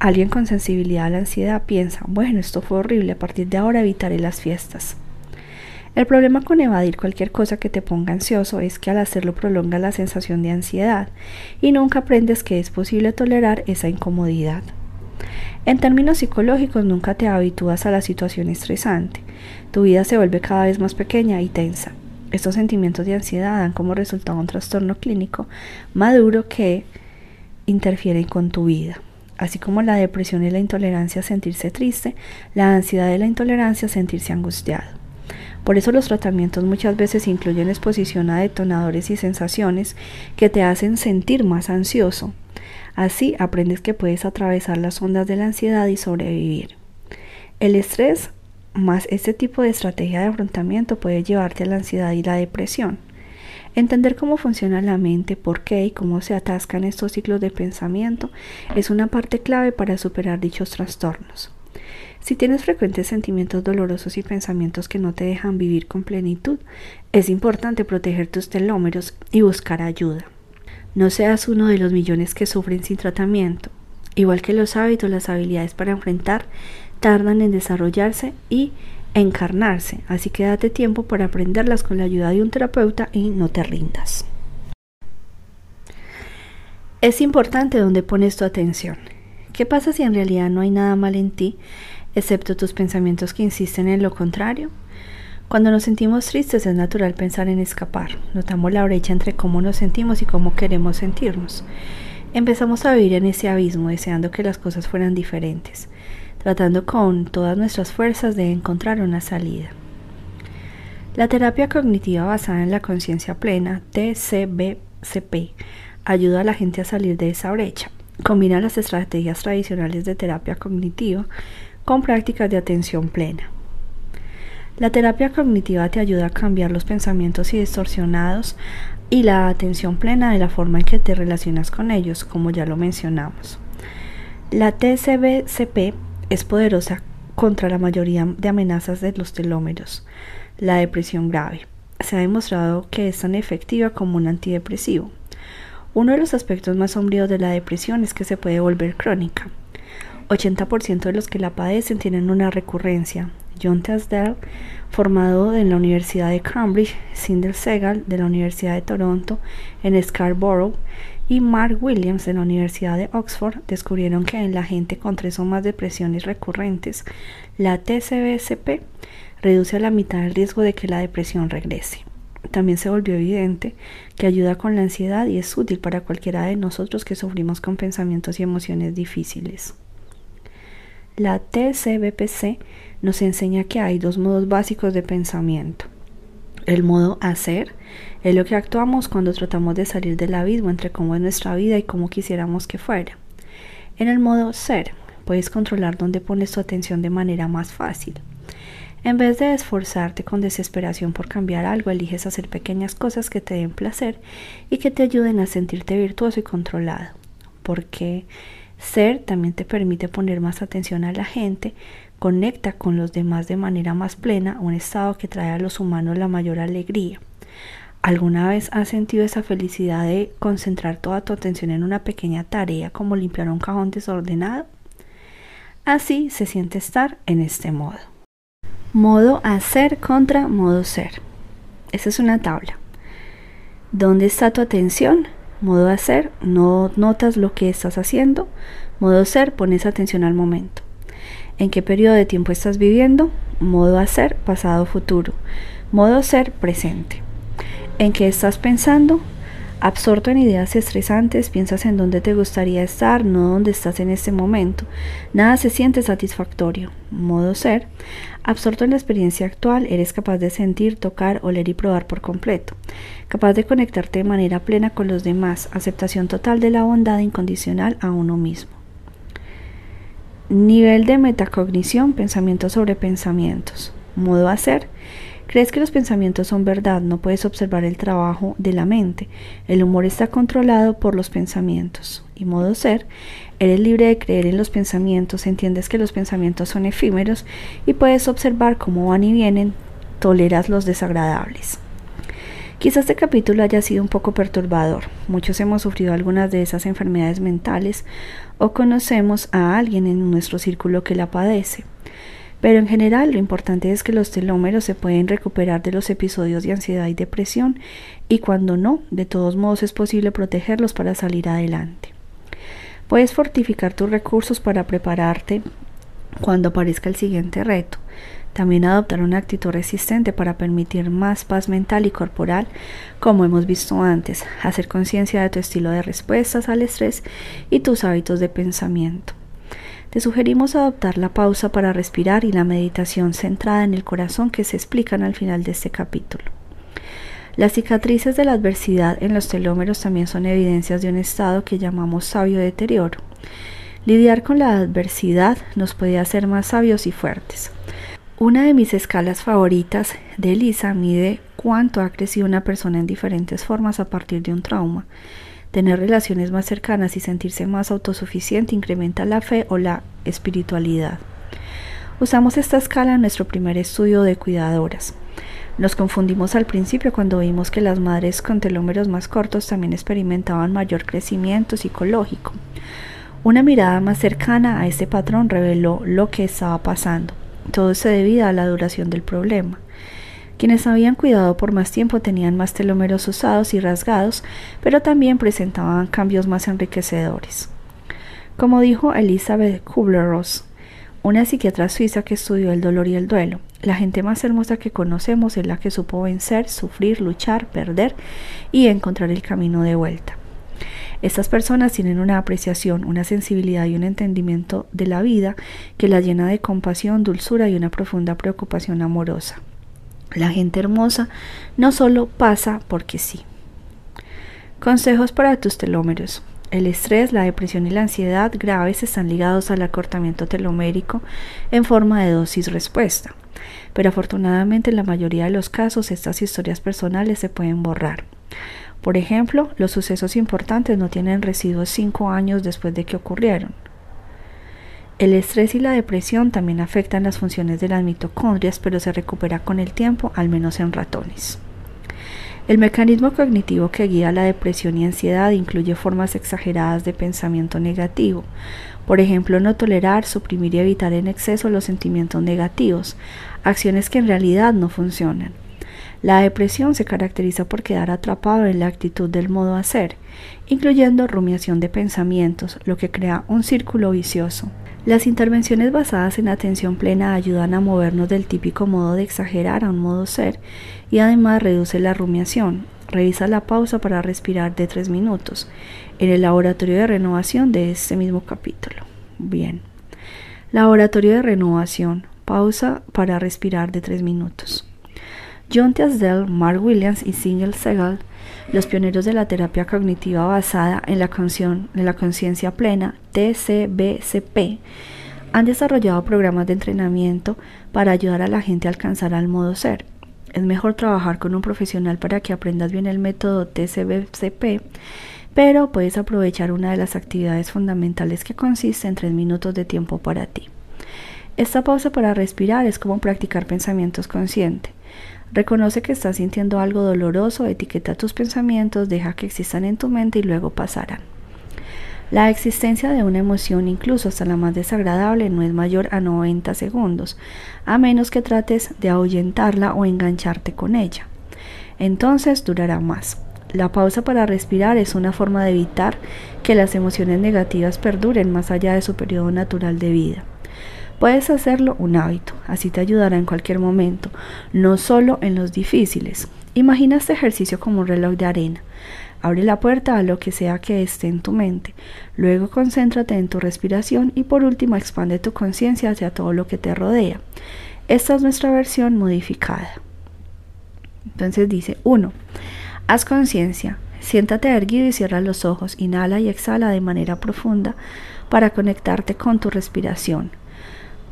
Alguien con sensibilidad a la ansiedad piensa, bueno, esto fue horrible, a partir de ahora evitaré las fiestas. El problema con evadir cualquier cosa que te ponga ansioso es que al hacerlo prolonga la sensación de ansiedad y nunca aprendes que es posible tolerar esa incomodidad. En términos psicológicos, nunca te habitúas a la situación estresante. Tu vida se vuelve cada vez más pequeña y tensa. Estos sentimientos de ansiedad dan como resultado un trastorno clínico maduro que interfiere con tu vida así como la depresión y la intolerancia sentirse triste, la ansiedad y la intolerancia sentirse angustiado. Por eso los tratamientos muchas veces incluyen exposición a detonadores y sensaciones que te hacen sentir más ansioso. Así aprendes que puedes atravesar las ondas de la ansiedad y sobrevivir. El estrés más este tipo de estrategia de afrontamiento puede llevarte a la ansiedad y la depresión. Entender cómo funciona la mente, por qué y cómo se atascan estos ciclos de pensamiento es una parte clave para superar dichos trastornos. Si tienes frecuentes sentimientos dolorosos y pensamientos que no te dejan vivir con plenitud, es importante proteger tus telómeros y buscar ayuda. No seas uno de los millones que sufren sin tratamiento. Igual que los hábitos, las habilidades para enfrentar tardan en desarrollarse y encarnarse, así que date tiempo para aprenderlas con la ayuda de un terapeuta y no te rindas. Es importante donde pones tu atención. ¿Qué pasa si en realidad no hay nada mal en ti, excepto tus pensamientos que insisten en lo contrario? Cuando nos sentimos tristes es natural pensar en escapar. Notamos la brecha entre cómo nos sentimos y cómo queremos sentirnos. Empezamos a vivir en ese abismo deseando que las cosas fueran diferentes tratando con todas nuestras fuerzas de encontrar una salida. La terapia cognitiva basada en la conciencia plena, TCBCP, ayuda a la gente a salir de esa brecha. Combina las estrategias tradicionales de terapia cognitiva con prácticas de atención plena. La terapia cognitiva te ayuda a cambiar los pensamientos y distorsionados y la atención plena de la forma en que te relacionas con ellos, como ya lo mencionamos. La TCBCP es poderosa contra la mayoría de amenazas de los telómeros. La depresión grave. Se ha demostrado que es tan efectiva como un antidepresivo. Uno de los aspectos más sombríos de la depresión es que se puede volver crónica. 80% de los que la padecen tienen una recurrencia. John Tasdell, formado en la Universidad de Cambridge, Sindel Segal de la Universidad de Toronto en Scarborough y Mark Williams de la Universidad de Oxford descubrieron que en la gente con tres o más depresiones recurrentes, la TCBSP reduce a la mitad el riesgo de que la depresión regrese. También se volvió evidente que ayuda con la ansiedad y es útil para cualquiera de nosotros que sufrimos con pensamientos y emociones difíciles. La TCBPC nos enseña que hay dos modos básicos de pensamiento. El modo hacer, es lo que actuamos cuando tratamos de salir del abismo entre cómo es nuestra vida y cómo quisiéramos que fuera. En el modo ser, puedes controlar dónde pones tu atención de manera más fácil. En vez de esforzarte con desesperación por cambiar algo, eliges hacer pequeñas cosas que te den placer y que te ayuden a sentirte virtuoso y controlado. Porque ser también te permite poner más atención a la gente, conecta con los demás de manera más plena, un estado que trae a los humanos la mayor alegría. ¿Alguna vez has sentido esa felicidad de concentrar toda tu atención en una pequeña tarea como limpiar un cajón desordenado? Así se siente estar en este modo. Modo hacer contra modo ser. Esa es una tabla. ¿Dónde está tu atención? Modo hacer, no notas lo que estás haciendo. Modo ser, pones atención al momento. ¿En qué periodo de tiempo estás viviendo? Modo hacer, pasado, futuro. Modo ser, presente. ¿En qué estás pensando? Absorto en ideas estresantes, piensas en dónde te gustaría estar, no dónde estás en este momento. Nada se siente satisfactorio. Modo ser. Absorto en la experiencia actual, eres capaz de sentir, tocar, oler y probar por completo. Capaz de conectarte de manera plena con los demás. Aceptación total de la bondad incondicional a uno mismo. Nivel de metacognición, pensamientos sobre pensamientos. Modo hacer Crees que los pensamientos son verdad, no puedes observar el trabajo de la mente. El humor está controlado por los pensamientos. Y modo ser, eres libre de creer en los pensamientos, entiendes que los pensamientos son efímeros y puedes observar cómo van y vienen, toleras los desagradables. Quizás este capítulo haya sido un poco perturbador. Muchos hemos sufrido algunas de esas enfermedades mentales o conocemos a alguien en nuestro círculo que la padece. Pero en general lo importante es que los telómeros se pueden recuperar de los episodios de ansiedad y depresión y cuando no, de todos modos es posible protegerlos para salir adelante. Puedes fortificar tus recursos para prepararte cuando aparezca el siguiente reto. También adoptar una actitud resistente para permitir más paz mental y corporal, como hemos visto antes, hacer conciencia de tu estilo de respuestas al estrés y tus hábitos de pensamiento. Te sugerimos adoptar la pausa para respirar y la meditación centrada en el corazón que se explican al final de este capítulo. Las cicatrices de la adversidad en los telómeros también son evidencias de un estado que llamamos sabio deterioro. Lidiar con la adversidad nos puede hacer más sabios y fuertes. Una de mis escalas favoritas de Lisa mide cuánto ha crecido una persona en diferentes formas a partir de un trauma. Tener relaciones más cercanas y sentirse más autosuficiente incrementa la fe o la espiritualidad. Usamos esta escala en nuestro primer estudio de cuidadoras. Nos confundimos al principio cuando vimos que las madres con telómeros más cortos también experimentaban mayor crecimiento psicológico. Una mirada más cercana a este patrón reveló lo que estaba pasando. Todo se debía a la duración del problema. Quienes habían cuidado por más tiempo tenían más telómeros usados y rasgados, pero también presentaban cambios más enriquecedores. Como dijo Elizabeth Kubler-Ross, una psiquiatra suiza que estudió el dolor y el duelo, la gente más hermosa que conocemos es la que supo vencer, sufrir, luchar, perder y encontrar el camino de vuelta. Estas personas tienen una apreciación, una sensibilidad y un entendimiento de la vida que la llena de compasión, dulzura y una profunda preocupación amorosa. La gente hermosa no solo pasa porque sí. Consejos para tus telómeros. El estrés, la depresión y la ansiedad graves están ligados al acortamiento telomérico en forma de dosis-respuesta, pero afortunadamente en la mayoría de los casos estas historias personales se pueden borrar. Por ejemplo, los sucesos importantes no tienen residuos cinco años después de que ocurrieron. El estrés y la depresión también afectan las funciones de las mitocondrias, pero se recupera con el tiempo, al menos en ratones. El mecanismo cognitivo que guía la depresión y ansiedad incluye formas exageradas de pensamiento negativo, por ejemplo, no tolerar, suprimir y evitar en exceso los sentimientos negativos, acciones que en realidad no funcionan. La depresión se caracteriza por quedar atrapado en la actitud del modo hacer, incluyendo rumiación de pensamientos, lo que crea un círculo vicioso. Las intervenciones basadas en atención plena ayudan a movernos del típico modo de exagerar a un modo ser y además reduce la rumiación. Revisa la pausa para respirar de tres minutos en el laboratorio de renovación de este mismo capítulo. Bien. Laboratorio de renovación. Pausa para respirar de tres minutos. John Tiasdell, Mark Williams y Single Segal los pioneros de la terapia cognitiva basada en la conciencia plena, TCBCP, han desarrollado programas de entrenamiento para ayudar a la gente a alcanzar al modo ser. Es mejor trabajar con un profesional para que aprendas bien el método TCBCP, pero puedes aprovechar una de las actividades fundamentales que consiste en tres minutos de tiempo para ti. Esta pausa para respirar es como practicar pensamientos conscientes. Reconoce que estás sintiendo algo doloroso, etiqueta tus pensamientos, deja que existan en tu mente y luego pasarán. La existencia de una emoción, incluso hasta la más desagradable, no es mayor a 90 segundos, a menos que trates de ahuyentarla o engancharte con ella. Entonces durará más. La pausa para respirar es una forma de evitar que las emociones negativas perduren más allá de su periodo natural de vida. Puedes hacerlo un hábito, así te ayudará en cualquier momento, no solo en los difíciles. Imagina este ejercicio como un reloj de arena. Abre la puerta a lo que sea que esté en tu mente. Luego concéntrate en tu respiración y por último expande tu conciencia hacia todo lo que te rodea. Esta es nuestra versión modificada. Entonces dice 1. Haz conciencia. Siéntate erguido y cierra los ojos. Inhala y exhala de manera profunda para conectarte con tu respiración.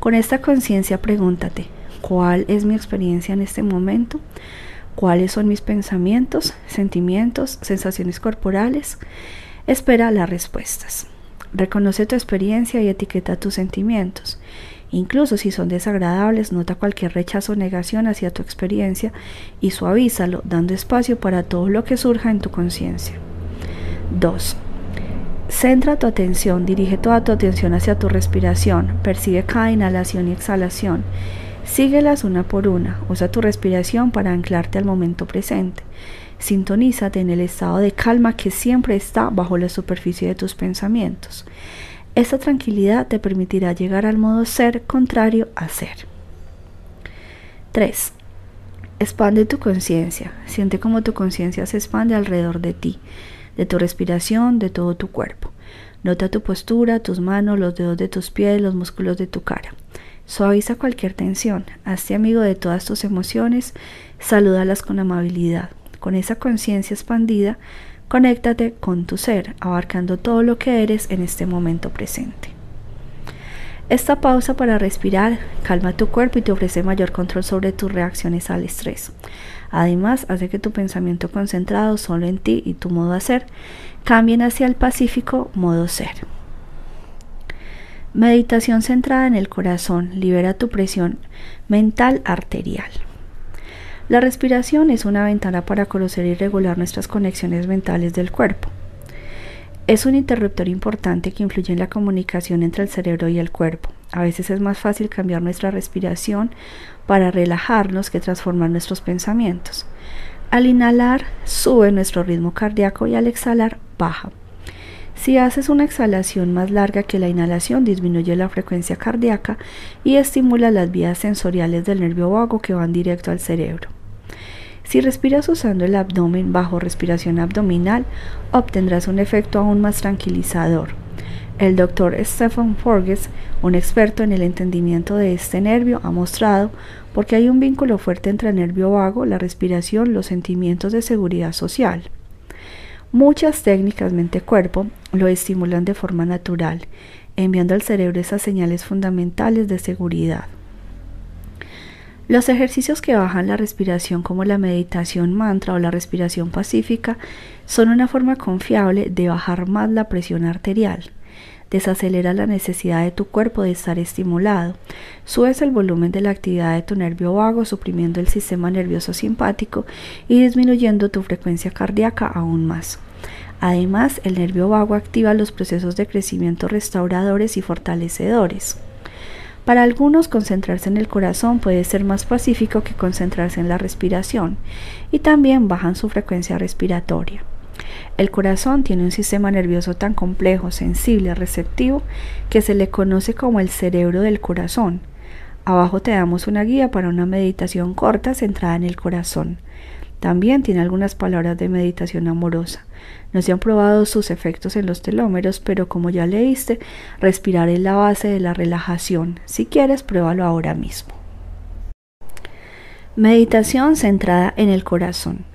Con esta conciencia pregúntate, ¿cuál es mi experiencia en este momento? ¿Cuáles son mis pensamientos, sentimientos, sensaciones corporales? Espera las respuestas. Reconoce tu experiencia y etiqueta tus sentimientos. Incluso si son desagradables, nota cualquier rechazo o negación hacia tu experiencia y suavízalo, dando espacio para todo lo que surja en tu conciencia. 2. Centra tu atención, dirige toda tu atención hacia tu respiración, percibe cada inhalación y exhalación. Síguelas una por una, usa tu respiración para anclarte al momento presente. Sintonízate en el estado de calma que siempre está bajo la superficie de tus pensamientos. Esta tranquilidad te permitirá llegar al modo ser contrario a ser. 3. Expande tu conciencia. Siente cómo tu conciencia se expande alrededor de ti, de tu respiración, de todo tu cuerpo. Nota tu postura, tus manos, los dedos de tus pies, los músculos de tu cara. Suaviza cualquier tensión. Hazte amigo de todas tus emociones. Salúdalas con amabilidad. Con esa conciencia expandida, Conéctate con tu ser, abarcando todo lo que eres en este momento presente. Esta pausa para respirar calma tu cuerpo y te ofrece mayor control sobre tus reacciones al estrés. Además, hace que tu pensamiento concentrado solo en ti y tu modo de ser cambien hacia el pacífico modo ser. Meditación centrada en el corazón libera tu presión mental arterial. La respiración es una ventana para conocer y regular nuestras conexiones mentales del cuerpo. Es un interruptor importante que influye en la comunicación entre el cerebro y el cuerpo. A veces es más fácil cambiar nuestra respiración para relajarnos que transformar nuestros pensamientos. Al inhalar, sube nuestro ritmo cardíaco y al exhalar, baja. Si haces una exhalación más larga que la inhalación, disminuye la frecuencia cardíaca y estimula las vías sensoriales del nervio vago que van directo al cerebro. Si respiras usando el abdomen bajo respiración abdominal, obtendrás un efecto aún más tranquilizador. El doctor Stephen Forges, un experto en el entendimiento de este nervio, ha mostrado porque hay un vínculo fuerte entre el nervio vago, la respiración, los sentimientos de seguridad social. Muchas técnicas mente-cuerpo lo estimulan de forma natural, enviando al cerebro esas señales fundamentales de seguridad. Los ejercicios que bajan la respiración como la meditación mantra o la respiración pacífica son una forma confiable de bajar más la presión arterial. Desacelera la necesidad de tu cuerpo de estar estimulado. Subes el volumen de la actividad de tu nervio vago, suprimiendo el sistema nervioso simpático y disminuyendo tu frecuencia cardíaca aún más. Además, el nervio vago activa los procesos de crecimiento restauradores y fortalecedores. Para algunos concentrarse en el corazón puede ser más pacífico que concentrarse en la respiración y también bajan su frecuencia respiratoria. El corazón tiene un sistema nervioso tan complejo, sensible, receptivo, que se le conoce como el cerebro del corazón. Abajo te damos una guía para una meditación corta centrada en el corazón. También tiene algunas palabras de meditación amorosa. No se han probado sus efectos en los telómeros, pero como ya leíste, respirar es la base de la relajación. Si quieres, pruébalo ahora mismo. Meditación centrada en el corazón.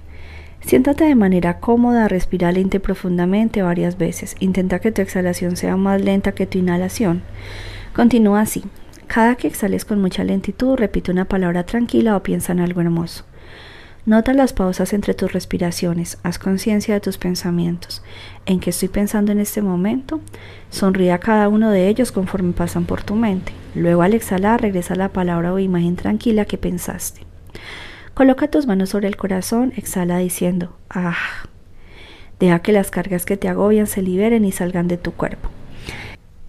Siéntate de manera cómoda, respira lenta y profundamente varias veces. Intenta que tu exhalación sea más lenta que tu inhalación. Continúa así. Cada que exhales con mucha lentitud, repite una palabra tranquila o piensa en algo hermoso. Nota las pausas entre tus respiraciones, haz conciencia de tus pensamientos. ¿En qué estoy pensando en este momento? Sonríe a cada uno de ellos conforme pasan por tu mente. Luego al exhalar regresa la palabra o imagen tranquila que pensaste. Coloca tus manos sobre el corazón, exhala diciendo, ah. Deja que las cargas que te agobian se liberen y salgan de tu cuerpo.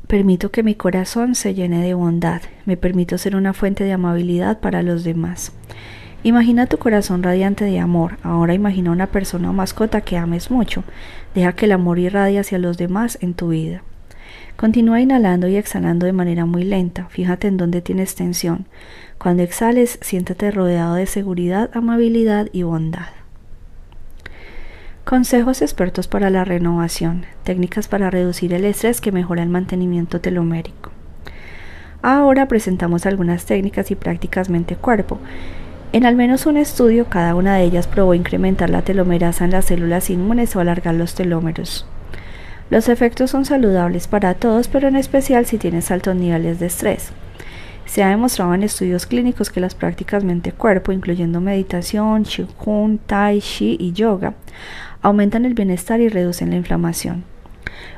Permito que mi corazón se llene de bondad. Me permito ser una fuente de amabilidad para los demás. Imagina tu corazón radiante de amor. Ahora imagina una persona o mascota que ames mucho. Deja que el amor irradie hacia los demás en tu vida. Continúa inhalando y exhalando de manera muy lenta. Fíjate en dónde tienes tensión. Cuando exhales, siéntate rodeado de seguridad, amabilidad y bondad. Consejos expertos para la renovación. Técnicas para reducir el estrés que mejora el mantenimiento telomérico. Ahora presentamos algunas técnicas y prácticas mente-cuerpo en al menos un estudio, cada una de ellas probó incrementar la telomerasa en las células inmunes o alargar los telómeros. Los efectos son saludables para todos, pero en especial si tienes altos niveles de estrés. Se ha demostrado en estudios clínicos que las prácticas mente-cuerpo, incluyendo meditación, qigong, tai chi y yoga, aumentan el bienestar y reducen la inflamación.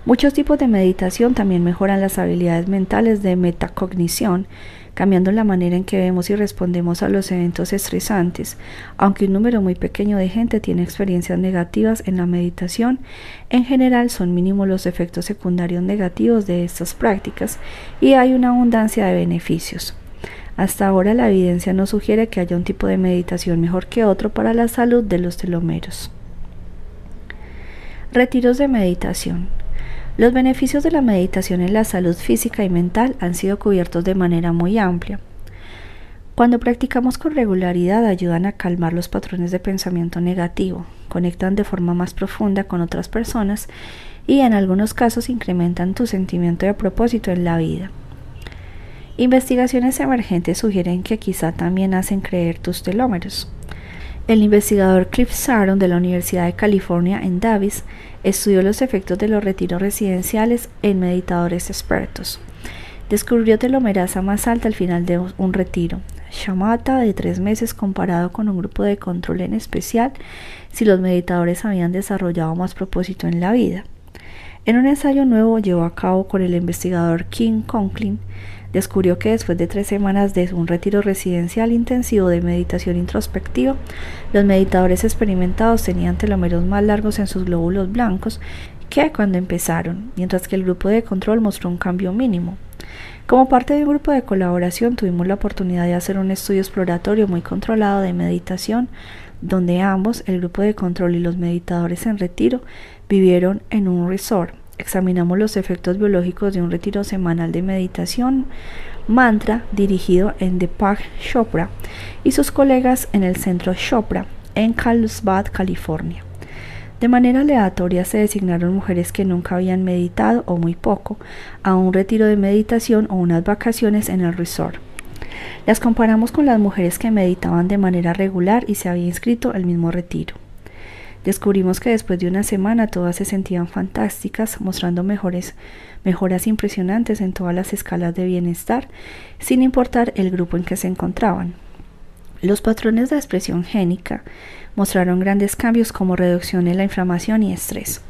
Muchos tipos de meditación también mejoran las habilidades mentales de metacognición, cambiando la manera en que vemos y respondemos a los eventos estresantes. Aunque un número muy pequeño de gente tiene experiencias negativas en la meditación, en general son mínimos los efectos secundarios negativos de estas prácticas y hay una abundancia de beneficios. Hasta ahora la evidencia no sugiere que haya un tipo de meditación mejor que otro para la salud de los telomeros. Retiros de meditación. Los beneficios de la meditación en la salud física y mental han sido cubiertos de manera muy amplia. Cuando practicamos con regularidad ayudan a calmar los patrones de pensamiento negativo, conectan de forma más profunda con otras personas y en algunos casos incrementan tu sentimiento de propósito en la vida. Investigaciones emergentes sugieren que quizá también hacen creer tus telómeros. El investigador Cliff Saron de la Universidad de California en Davis estudió los efectos de los retiros residenciales en meditadores expertos. Descubrió telomerasa más alta al final de un retiro, Shamata de tres meses comparado con un grupo de control en especial si los meditadores habían desarrollado más propósito en la vida. En un ensayo nuevo llevado a cabo con el investigador King Conklin, descubrió que después de tres semanas de un retiro residencial intensivo de meditación introspectiva, los meditadores experimentados tenían telómeros más largos en sus glóbulos blancos que cuando empezaron, mientras que el grupo de control mostró un cambio mínimo. Como parte de un grupo de colaboración tuvimos la oportunidad de hacer un estudio exploratorio muy controlado de meditación, donde ambos, el grupo de control y los meditadores en retiro, vivieron en un resort Examinamos los efectos biológicos de un retiro semanal de meditación mantra dirigido en Deepak Chopra y sus colegas en el centro Chopra en Carlsbad, California. De manera aleatoria se designaron mujeres que nunca habían meditado o muy poco a un retiro de meditación o unas vacaciones en el resort. Las comparamos con las mujeres que meditaban de manera regular y se había inscrito al mismo retiro. Descubrimos que después de una semana todas se sentían fantásticas, mostrando mejores, mejoras impresionantes en todas las escalas de bienestar, sin importar el grupo en que se encontraban. Los patrones de expresión génica mostraron grandes cambios como reducción en la inflamación y estrés.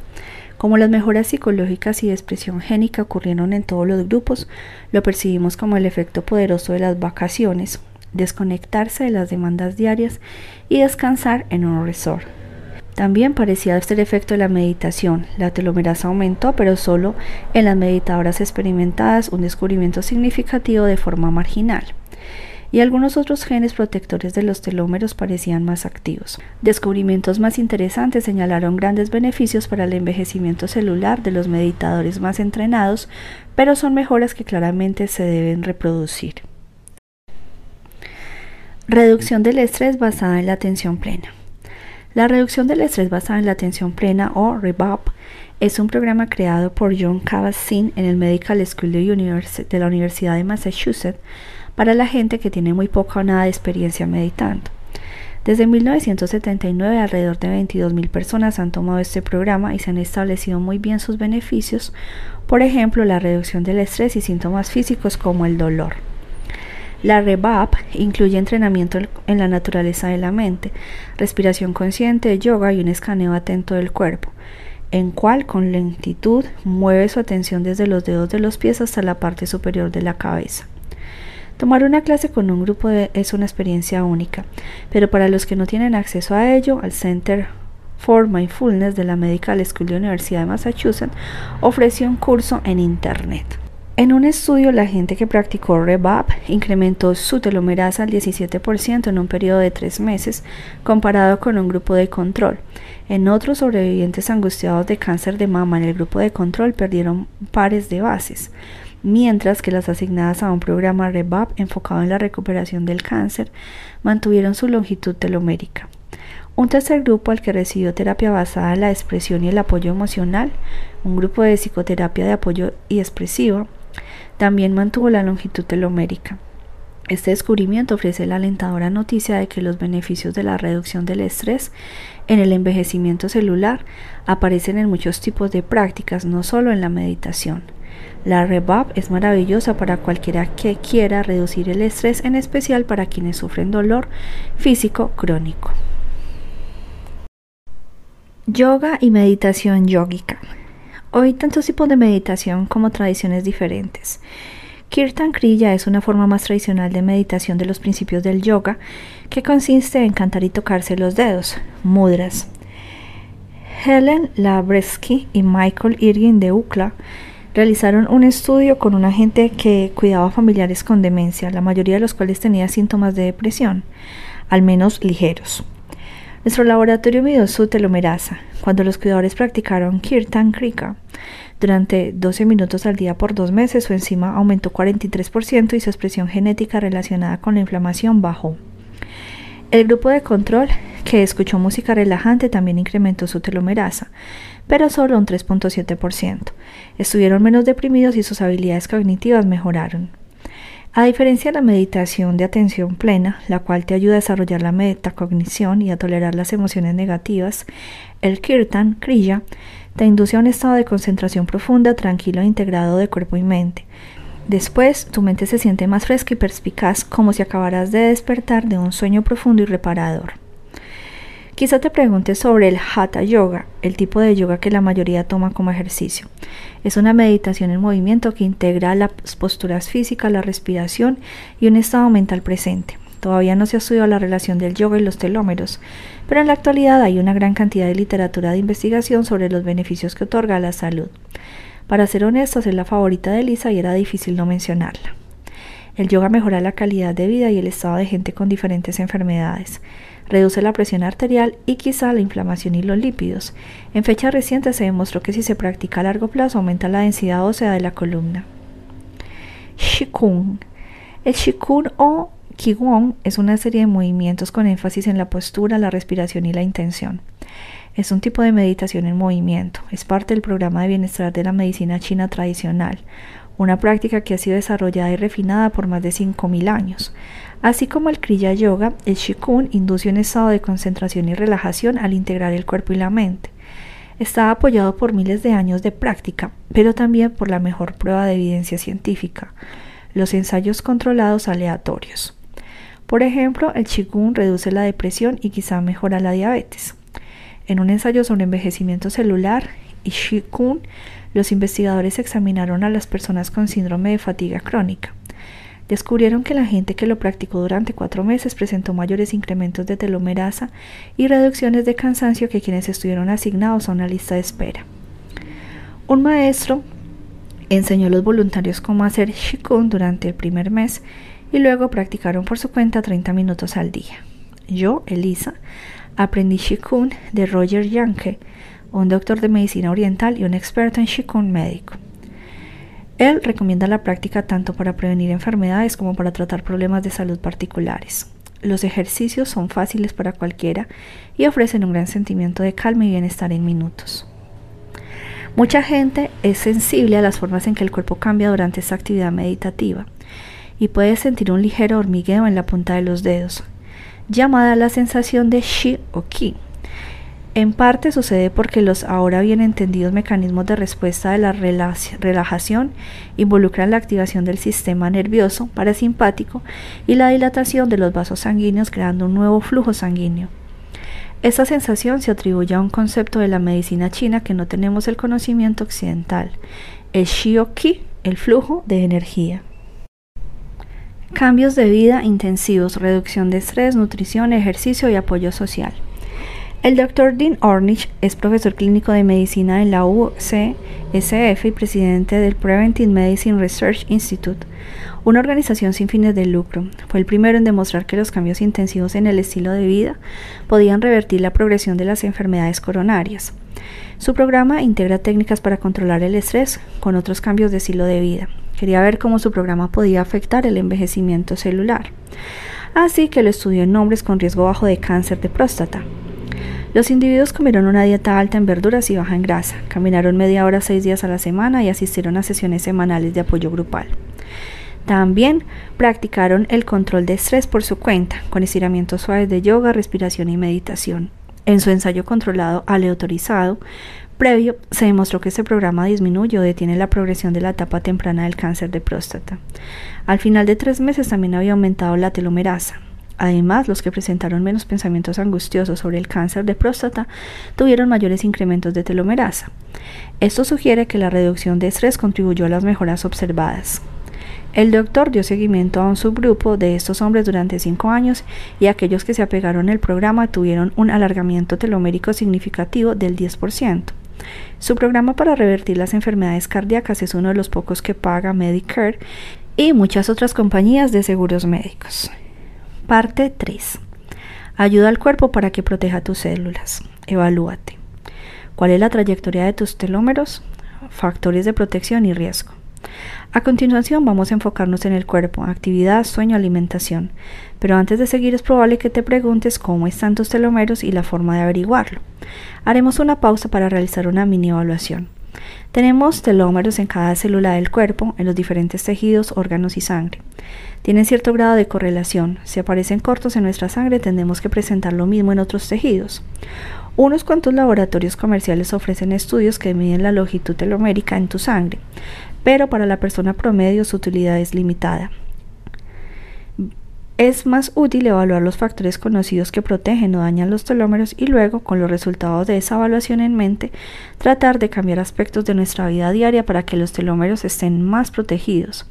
Como las mejoras psicológicas y de expresión génica ocurrieron en todos los grupos, lo percibimos como el efecto poderoso de las vacaciones, desconectarse de las demandas diarias y descansar en un resort. También parecía ser efecto de la meditación. La telomerasa aumentó, pero solo en las meditadoras experimentadas, un descubrimiento significativo de forma marginal. Y algunos otros genes protectores de los telómeros parecían más activos. Descubrimientos más interesantes señalaron grandes beneficios para el envejecimiento celular de los meditadores más entrenados, pero son mejoras que claramente se deben reproducir. Reducción del estrés basada en la atención plena. La reducción del estrés basada en la atención plena o REBAP es un programa creado por John Kabat-Zinn en el Medical School de, la Universidad de Massachusetts para la gente que tiene muy poca o nada de experiencia meditando. Desde 1979 alrededor de 22.000 personas han tomado este programa y se han establecido muy bien sus beneficios, por ejemplo la reducción del estrés y síntomas físicos como el dolor. La REBAP incluye entrenamiento en la naturaleza de la mente, respiración consciente, yoga y un escaneo atento del cuerpo, en cual con lentitud mueve su atención desde los dedos de los pies hasta la parte superior de la cabeza. Tomar una clase con un grupo es una experiencia única, pero para los que no tienen acceso a ello, al Center for Mindfulness de la Medical School de la Universidad de Massachusetts ofrece un curso en Internet. En un estudio, la gente que practicó REBAP incrementó su telomerasa al 17% en un periodo de tres meses, comparado con un grupo de control. En otros sobrevivientes angustiados de cáncer de mama en el grupo de control perdieron pares de bases, mientras que las asignadas a un programa REBAP enfocado en la recuperación del cáncer mantuvieron su longitud telomérica. Un tercer grupo al que recibió terapia basada en la expresión y el apoyo emocional, un grupo de psicoterapia de apoyo y expresivo, también mantuvo la longitud telomérica. Este descubrimiento ofrece la alentadora noticia de que los beneficios de la reducción del estrés en el envejecimiento celular aparecen en muchos tipos de prácticas, no solo en la meditación. La REBAP es maravillosa para cualquiera que quiera reducir el estrés, en especial para quienes sufren dolor físico crónico. Yoga y meditación yógica. Hoy tantos tipos de meditación como tradiciones diferentes. Kirtan Kriya es una forma más tradicional de meditación de los principios del yoga que consiste en cantar y tocarse los dedos, mudras. Helen Labresky y Michael Irgin de UCLA realizaron un estudio con una gente que cuidaba familiares con demencia, la mayoría de los cuales tenía síntomas de depresión, al menos ligeros. Nuestro laboratorio midió su telomerasa cuando los cuidadores practicaron Kirtan Krika. Durante 12 minutos al día por dos meses, su enzima aumentó 43% y su expresión genética relacionada con la inflamación bajó. El grupo de control, que escuchó música relajante, también incrementó su telomerasa, pero solo un 3.7%. Estuvieron menos deprimidos y sus habilidades cognitivas mejoraron. A diferencia de la meditación de atención plena, la cual te ayuda a desarrollar la metacognición y a tolerar las emociones negativas, el kirtan, kriya, te induce a un estado de concentración profunda, tranquilo e integrado de cuerpo y mente. Después, tu mente se siente más fresca y perspicaz, como si acabaras de despertar de un sueño profundo y reparador. Quizá te preguntes sobre el Hatha Yoga, el tipo de yoga que la mayoría toma como ejercicio. Es una meditación en movimiento que integra las posturas físicas, la respiración y un estado mental presente. Todavía no se ha estudiado la relación del yoga y los telómeros, pero en la actualidad hay una gran cantidad de literatura de investigación sobre los beneficios que otorga a la salud. Para ser honestos, es la favorita de Lisa y era difícil no mencionarla. El yoga mejora la calidad de vida y el estado de gente con diferentes enfermedades reduce la presión arterial y quizá la inflamación y los lípidos. En fecha reciente se demostró que si se practica a largo plazo aumenta la densidad ósea de la columna. Shikun. El Shikun o Qigong es una serie de movimientos con énfasis en la postura, la respiración y la intención. Es un tipo de meditación en movimiento. Es parte del programa de bienestar de la medicina china tradicional, una práctica que ha sido desarrollada y refinada por más de 5.000 años. Así como el Kriya Yoga, el Shikun induce un estado de concentración y relajación al integrar el cuerpo y la mente. Está apoyado por miles de años de práctica, pero también por la mejor prueba de evidencia científica, los ensayos controlados aleatorios. Por ejemplo, el Qigong reduce la depresión y quizá mejora la diabetes. En un ensayo sobre envejecimiento celular y Qigong, los investigadores examinaron a las personas con síndrome de fatiga crónica descubrieron que la gente que lo practicó durante cuatro meses presentó mayores incrementos de telomerasa y reducciones de cansancio que quienes estuvieron asignados a una lista de espera. Un maestro enseñó a los voluntarios cómo hacer Shikun durante el primer mes y luego practicaron por su cuenta 30 minutos al día. Yo, Elisa, aprendí Shikun de Roger Yanke, un doctor de medicina oriental y un experto en Shikun médico. Él recomienda la práctica tanto para prevenir enfermedades como para tratar problemas de salud particulares. Los ejercicios son fáciles para cualquiera y ofrecen un gran sentimiento de calma y bienestar en minutos. Mucha gente es sensible a las formas en que el cuerpo cambia durante esta actividad meditativa y puede sentir un ligero hormigueo en la punta de los dedos, llamada la sensación de shi o ki. En parte sucede porque los ahora bien entendidos mecanismos de respuesta de la relajación involucran la activación del sistema nervioso parasimpático y la dilatación de los vasos sanguíneos creando un nuevo flujo sanguíneo. Esta sensación se atribuye a un concepto de la medicina china que no tenemos el conocimiento occidental, el Shio-Ki, el flujo de energía. Cambios de vida intensivos, reducción de estrés, nutrición, ejercicio y apoyo social. El Dr. Dean Ornish es profesor clínico de medicina en la UCSF y presidente del Preventive Medicine Research Institute, una organización sin fines de lucro. Fue el primero en demostrar que los cambios intensivos en el estilo de vida podían revertir la progresión de las enfermedades coronarias. Su programa integra técnicas para controlar el estrés con otros cambios de estilo de vida. Quería ver cómo su programa podía afectar el envejecimiento celular. Así que lo estudió en hombres con riesgo bajo de cáncer de próstata. Los individuos comieron una dieta alta en verduras y baja en grasa, caminaron media hora seis días a la semana y asistieron a sesiones semanales de apoyo grupal. También practicaron el control de estrés por su cuenta, con estiramientos suaves de yoga, respiración y meditación. En su ensayo controlado aleatorizado previo, se demostró que este programa disminuye o detiene la progresión de la etapa temprana del cáncer de próstata. Al final de tres meses también había aumentado la telomerasa, Además, los que presentaron menos pensamientos angustiosos sobre el cáncer de próstata tuvieron mayores incrementos de telomerasa. Esto sugiere que la reducción de estrés contribuyó a las mejoras observadas. El doctor dio seguimiento a un subgrupo de estos hombres durante cinco años y aquellos que se apegaron al programa tuvieron un alargamiento telomérico significativo del 10%. Su programa para revertir las enfermedades cardíacas es uno de los pocos que paga Medicare y muchas otras compañías de seguros médicos. Parte 3. Ayuda al cuerpo para que proteja tus células. Evalúate. ¿Cuál es la trayectoria de tus telómeros? Factores de protección y riesgo. A continuación vamos a enfocarnos en el cuerpo, actividad, sueño, alimentación. Pero antes de seguir es probable que te preguntes cómo están tus telómeros y la forma de averiguarlo. Haremos una pausa para realizar una mini evaluación. Tenemos telómeros en cada célula del cuerpo, en los diferentes tejidos, órganos y sangre. Tienen cierto grado de correlación. Si aparecen cortos en nuestra sangre, tendremos que presentar lo mismo en otros tejidos. Unos cuantos laboratorios comerciales ofrecen estudios que miden la longitud telomérica en tu sangre, pero para la persona promedio su utilidad es limitada. Es más útil evaluar los factores conocidos que protegen o dañan los telómeros y luego, con los resultados de esa evaluación en mente, tratar de cambiar aspectos de nuestra vida diaria para que los telómeros estén más protegidos.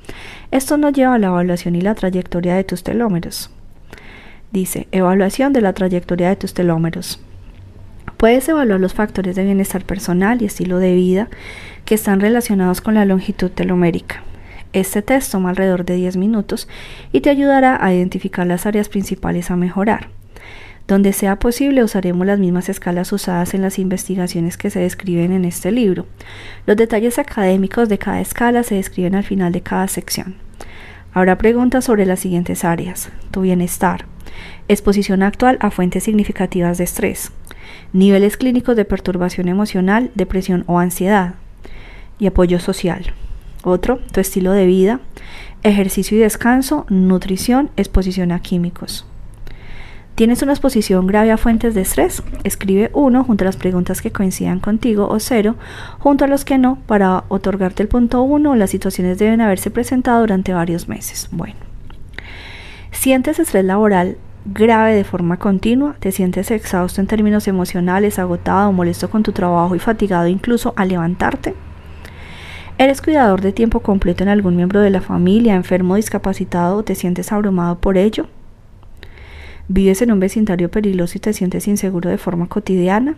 Esto nos lleva a la evaluación y la trayectoria de tus telómeros. Dice, evaluación de la trayectoria de tus telómeros. Puedes evaluar los factores de bienestar personal y estilo de vida que están relacionados con la longitud telomérica. Este test toma alrededor de 10 minutos y te ayudará a identificar las áreas principales a mejorar. Donde sea posible usaremos las mismas escalas usadas en las investigaciones que se describen en este libro. Los detalles académicos de cada escala se describen al final de cada sección. Habrá preguntas sobre las siguientes áreas. Tu bienestar. Exposición actual a fuentes significativas de estrés. Niveles clínicos de perturbación emocional, depresión o ansiedad y apoyo social. Otro, tu estilo de vida, ejercicio y descanso, nutrición, exposición a químicos. ¿Tienes una exposición grave a fuentes de estrés? Escribe uno junto a las preguntas que coincidan contigo o cero junto a los que no para otorgarte el punto uno. Las situaciones deben haberse presentado durante varios meses. Bueno, ¿sientes estrés laboral grave de forma continua? ¿Te sientes exhausto en términos emocionales, agotado, molesto con tu trabajo y fatigado incluso al levantarte? ¿Eres cuidador de tiempo completo en algún miembro de la familia, enfermo, discapacitado o te sientes abrumado por ello? ¿Vives en un vecindario peligroso y te sientes inseguro de forma cotidiana?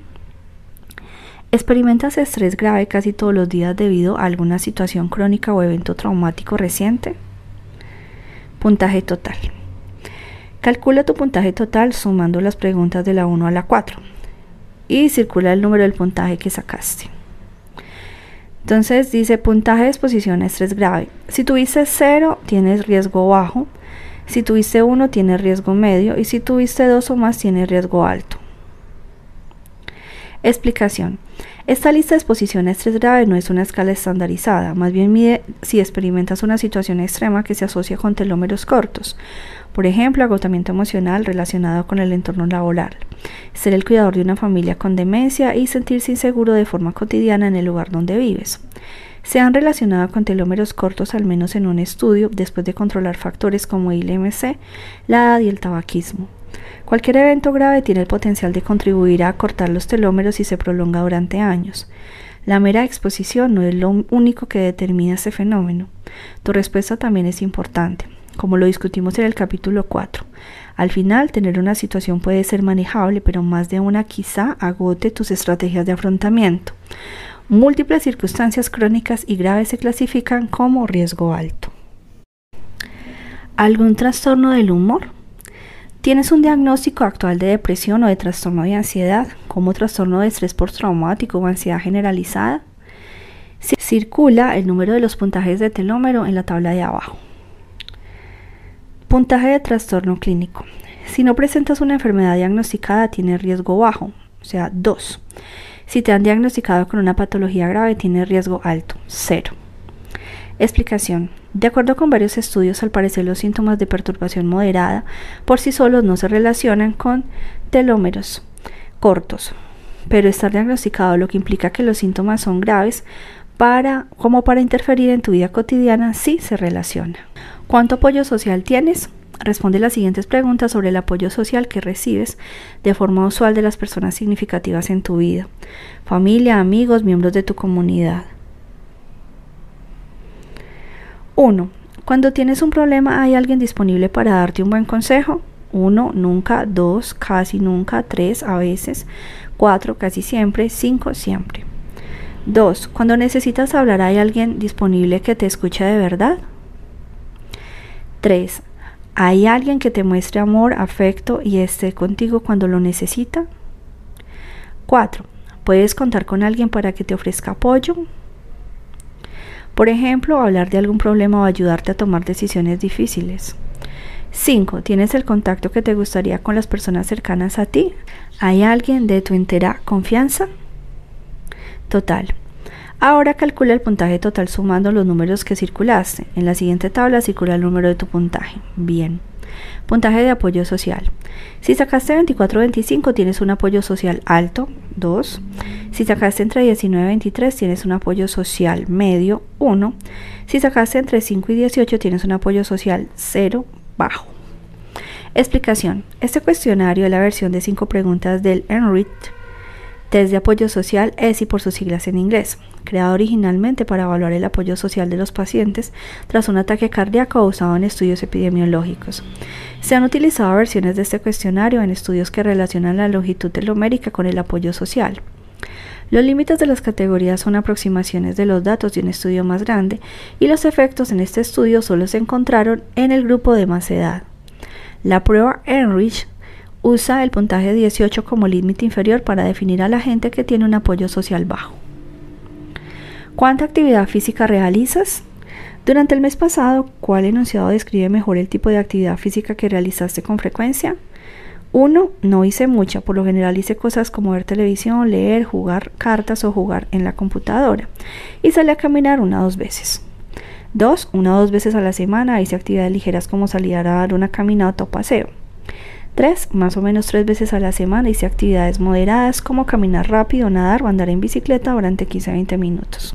¿Experimentas estrés grave casi todos los días debido a alguna situación crónica o evento traumático reciente? Puntaje total. Calcula tu puntaje total sumando las preguntas de la 1 a la 4 y circula el número del puntaje que sacaste. Entonces dice puntaje de exposición a estrés grave. Si tuviste 0, tienes riesgo bajo. Si tuviste 1, tienes riesgo medio. Y si tuviste 2 o más, tienes riesgo alto. Explicación. Esta lista de exposición a estrés grave no es una escala estandarizada, más bien mide si experimentas una situación extrema que se asocia con telómeros cortos, por ejemplo, agotamiento emocional relacionado con el entorno laboral, ser el cuidador de una familia con demencia y sentirse inseguro de forma cotidiana en el lugar donde vives. Se han relacionado con telómeros cortos al menos en un estudio después de controlar factores como el IMC, la edad y el tabaquismo. Cualquier evento grave tiene el potencial de contribuir a acortar los telómeros si se prolonga durante años. La mera exposición no es lo único que determina ese fenómeno. Tu respuesta también es importante como lo discutimos en el capítulo 4. Al final, tener una situación puede ser manejable, pero más de una quizá agote tus estrategias de afrontamiento. Múltiples circunstancias crónicas y graves se clasifican como riesgo alto. ¿Algún trastorno del humor? ¿Tienes un diagnóstico actual de depresión o de trastorno de ansiedad, como trastorno de estrés postraumático o ansiedad generalizada? Circula el número de los puntajes de telómero en la tabla de abajo. Puntaje de trastorno clínico. Si no presentas una enfermedad diagnosticada, tiene riesgo bajo, o sea, 2. Si te han diagnosticado con una patología grave, tiene riesgo alto, 0. Explicación. De acuerdo con varios estudios, al parecer los síntomas de perturbación moderada por sí solos no se relacionan con telómeros cortos, pero estar diagnosticado lo que implica que los síntomas son graves para, como para interferir en tu vida cotidiana sí se relaciona. ¿Cuánto apoyo social tienes? Responde las siguientes preguntas sobre el apoyo social que recibes de forma usual de las personas significativas en tu vida. Familia, amigos, miembros de tu comunidad. 1. Cuando tienes un problema, ¿hay alguien disponible para darte un buen consejo? 1. Nunca. 2. Casi nunca. 3. A veces. 4. Casi siempre. 5. Siempre. 2. Cuando necesitas hablar, ¿hay alguien disponible que te escuche de verdad? 3. ¿Hay alguien que te muestre amor, afecto y esté contigo cuando lo necesita? 4. ¿Puedes contar con alguien para que te ofrezca apoyo? Por ejemplo, hablar de algún problema o ayudarte a tomar decisiones difíciles. 5. ¿Tienes el contacto que te gustaría con las personas cercanas a ti? ¿Hay alguien de tu entera confianza? Total. Ahora calcula el puntaje total sumando los números que circulaste. En la siguiente tabla circula el número de tu puntaje. Bien. Puntaje de apoyo social. Si sacaste 24 25 tienes un apoyo social alto, 2. Si sacaste entre 19 y 23 tienes un apoyo social medio, 1. Si sacaste entre 5 y 18 tienes un apoyo social 0, bajo. Explicación. Este cuestionario es la versión de 5 preguntas del Enrich Test de Apoyo Social ESI por sus siglas en inglés, creado originalmente para evaluar el apoyo social de los pacientes tras un ataque cardíaco usado en estudios epidemiológicos. Se han utilizado versiones de este cuestionario en estudios que relacionan la longitud telomérica con el apoyo social. Los límites de las categorías son aproximaciones de los datos de un estudio más grande y los efectos en este estudio solo se encontraron en el grupo de más edad. La prueba Enrich usa el puntaje 18 como límite inferior para definir a la gente que tiene un apoyo social bajo. ¿Cuánta actividad física realizas? Durante el mes pasado, ¿cuál enunciado describe mejor el tipo de actividad física que realizaste con frecuencia? 1. No hice mucha, por lo general hice cosas como ver televisión, leer, jugar cartas o jugar en la computadora. Y salí a caminar una o dos veces. 2. Una o dos veces a la semana hice actividades ligeras como salir a dar una caminata o paseo. 3. Más o menos tres veces a la semana hice actividades moderadas como caminar rápido, nadar o andar en bicicleta durante 15-20 minutos.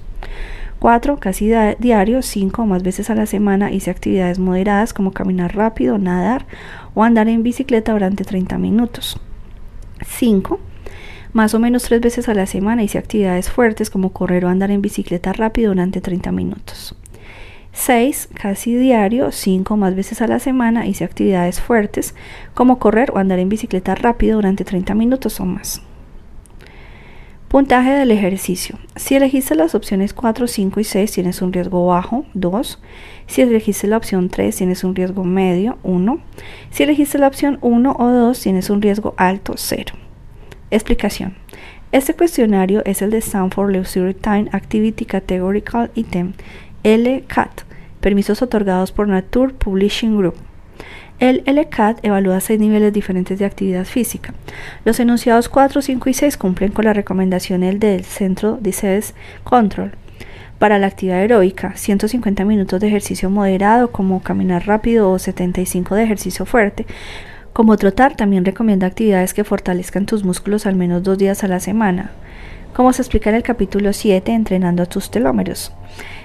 4. Casi diario, 5 o más veces a la semana hice actividades moderadas como caminar rápido, nadar o andar en bicicleta durante 30 minutos. 5. Más o menos tres veces a la semana hice actividades fuertes como correr o andar en bicicleta rápido durante 30 minutos. 6. Casi diario, 5 más veces a la semana, hice actividades fuertes como correr o andar en bicicleta rápido durante 30 minutos o más. Puntaje del ejercicio. Si elegiste las opciones 4, 5 y 6 tienes un riesgo bajo, 2. Si elegiste la opción 3 tienes un riesgo medio, 1. Si elegiste la opción 1 o 2 tienes un riesgo alto, 0. Explicación. Este cuestionario es el de Stanford Leisure Time Activity Categorical Item LCAT, permisos otorgados por Nature Publishing Group. El LCAT evalúa seis niveles diferentes de actividad física. Los enunciados 4, 5 y 6 cumplen con las recomendaciones del Centro Disease Control. Para la actividad heroica, 150 minutos de ejercicio moderado como caminar rápido o 75 de ejercicio fuerte. Como trotar, también recomienda actividades que fortalezcan tus músculos al menos dos días a la semana como se explica en el capítulo 7, entrenando a tus telómeros.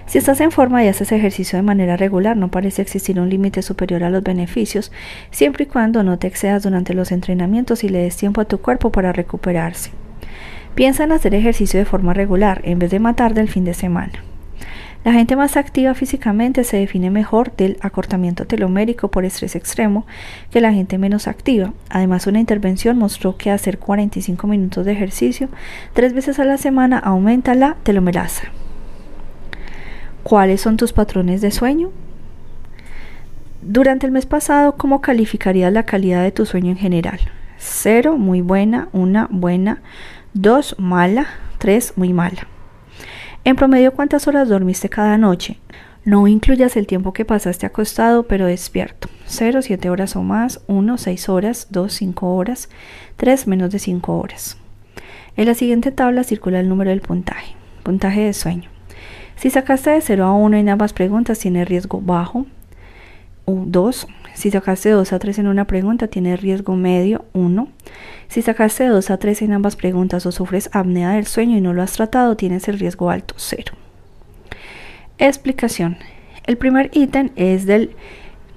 Si estás en forma y haces ejercicio de manera regular, no parece existir un límite superior a los beneficios, siempre y cuando no te excedas durante los entrenamientos y le des tiempo a tu cuerpo para recuperarse. Piensa en hacer ejercicio de forma regular en vez de matar del fin de semana. La gente más activa físicamente se define mejor del acortamiento telomérico por estrés extremo que la gente menos activa. Además, una intervención mostró que hacer 45 minutos de ejercicio tres veces a la semana aumenta la telomerasa. ¿Cuáles son tus patrones de sueño? Durante el mes pasado, ¿cómo calificarías la calidad de tu sueño en general? 0, muy buena, 1, buena, 2, mala, 3, muy mala. En promedio, ¿cuántas horas dormiste cada noche? No incluyas el tiempo que pasaste acostado pero despierto. 0, 7 horas o más, 1, 6 horas, 2, 5 horas, 3, menos de 5 horas. En la siguiente tabla circula el número del puntaje. Puntaje de sueño. Si sacaste de 0 a 1 en ambas preguntas, tiene riesgo bajo. 2. Si sacaste 2 a 3 en una pregunta, tiene riesgo medio 1. Si sacaste 2 a 3 en ambas preguntas o sufres apnea del sueño y no lo has tratado, tienes el riesgo alto 0. Explicación. El primer ítem es del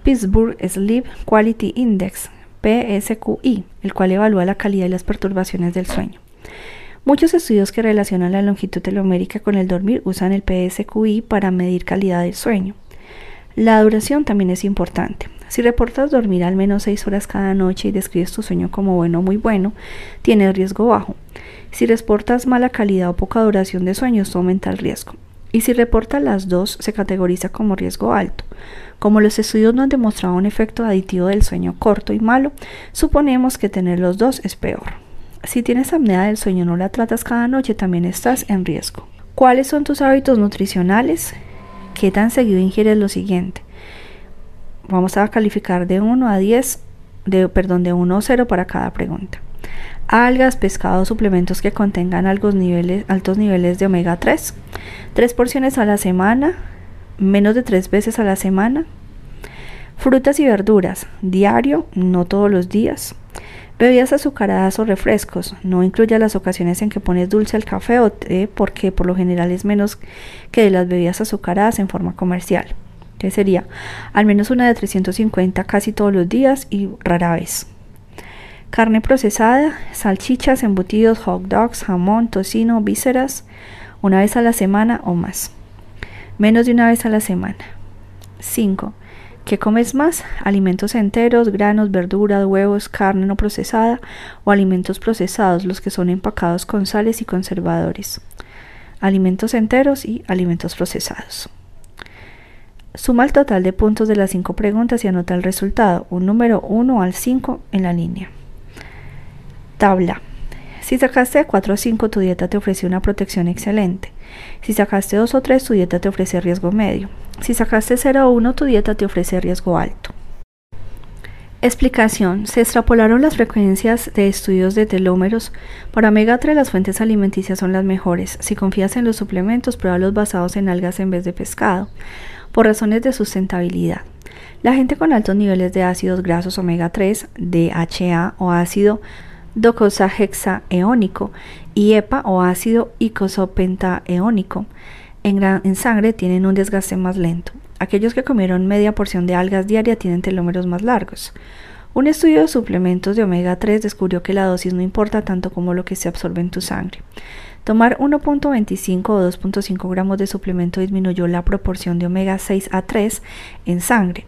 Pittsburgh Sleep Quality Index, PSQI, el cual evalúa la calidad y las perturbaciones del sueño. Muchos estudios que relacionan la longitud telomérica con el dormir usan el PSQI para medir calidad del sueño. La duración también es importante. Si reportas dormir al menos 6 horas cada noche y describes tu sueño como bueno o muy bueno, tienes riesgo bajo. Si reportas mala calidad o poca duración de sueño, aumenta el riesgo. Y si reporta las dos, se categoriza como riesgo alto. Como los estudios no han demostrado un efecto aditivo del sueño corto y malo, suponemos que tener los dos es peor. Si tienes apnea del sueño no la tratas cada noche, también estás en riesgo. ¿Cuáles son tus hábitos nutricionales? ¿Qué tan seguido ingieres lo siguiente? Vamos a calificar de 1 a 10, de, perdón, de 1 a 0 para cada pregunta. Algas, pescados, suplementos que contengan altos niveles, altos niveles de omega 3. Tres porciones a la semana, menos de tres veces a la semana. Frutas y verduras, diario, no todos los días. Bebidas azucaradas o refrescos. No incluya las ocasiones en que pones dulce al café o té porque por lo general es menos que de las bebidas azucaradas en forma comercial. Que sería al menos una de 350 casi todos los días y rara vez. Carne procesada, salchichas, embutidos, hot dogs, jamón, tocino, vísceras, una vez a la semana o más. Menos de una vez a la semana. 5. ¿Qué comes más? Alimentos enteros, granos, verduras, huevos, carne no procesada o alimentos procesados, los que son empacados con sales y conservadores. Alimentos enteros y alimentos procesados. Suma el total de puntos de las cinco preguntas y anota el resultado, un número 1 al 5 en la línea. Tabla. Si sacaste 4 o 5, tu dieta te ofrece una protección excelente. Si sacaste 2 o 3, tu dieta te ofrece riesgo medio. Si sacaste 0 o 1, tu dieta te ofrece riesgo alto. Explicación. Se extrapolaron las frecuencias de estudios de telómeros. Para omega 3 las fuentes alimenticias son las mejores. Si confías en los suplementos, pruébalos basados en algas en vez de pescado, por razones de sustentabilidad. La gente con altos niveles de ácidos grasos omega 3, DHA o ácido docosahexaeónico y EPA o ácido icosapentaeónico en, en sangre tienen un desgaste más lento. Aquellos que comieron media porción de algas diaria tienen telómeros más largos. Un estudio de suplementos de omega 3 descubrió que la dosis no importa tanto como lo que se absorbe en tu sangre. Tomar 1.25 o 2.5 gramos de suplemento disminuyó la proporción de omega 6 a 3 en sangre,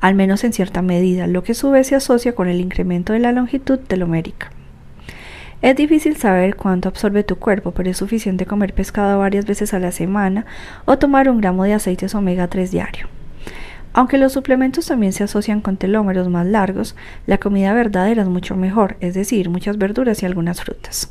al menos en cierta medida, lo que a su vez se asocia con el incremento de la longitud telomérica. Es difícil saber cuánto absorbe tu cuerpo, pero es suficiente comer pescado varias veces a la semana o tomar un gramo de aceites omega 3 diario. Aunque los suplementos también se asocian con telómeros más largos, la comida verdadera es mucho mejor, es decir, muchas verduras y algunas frutas.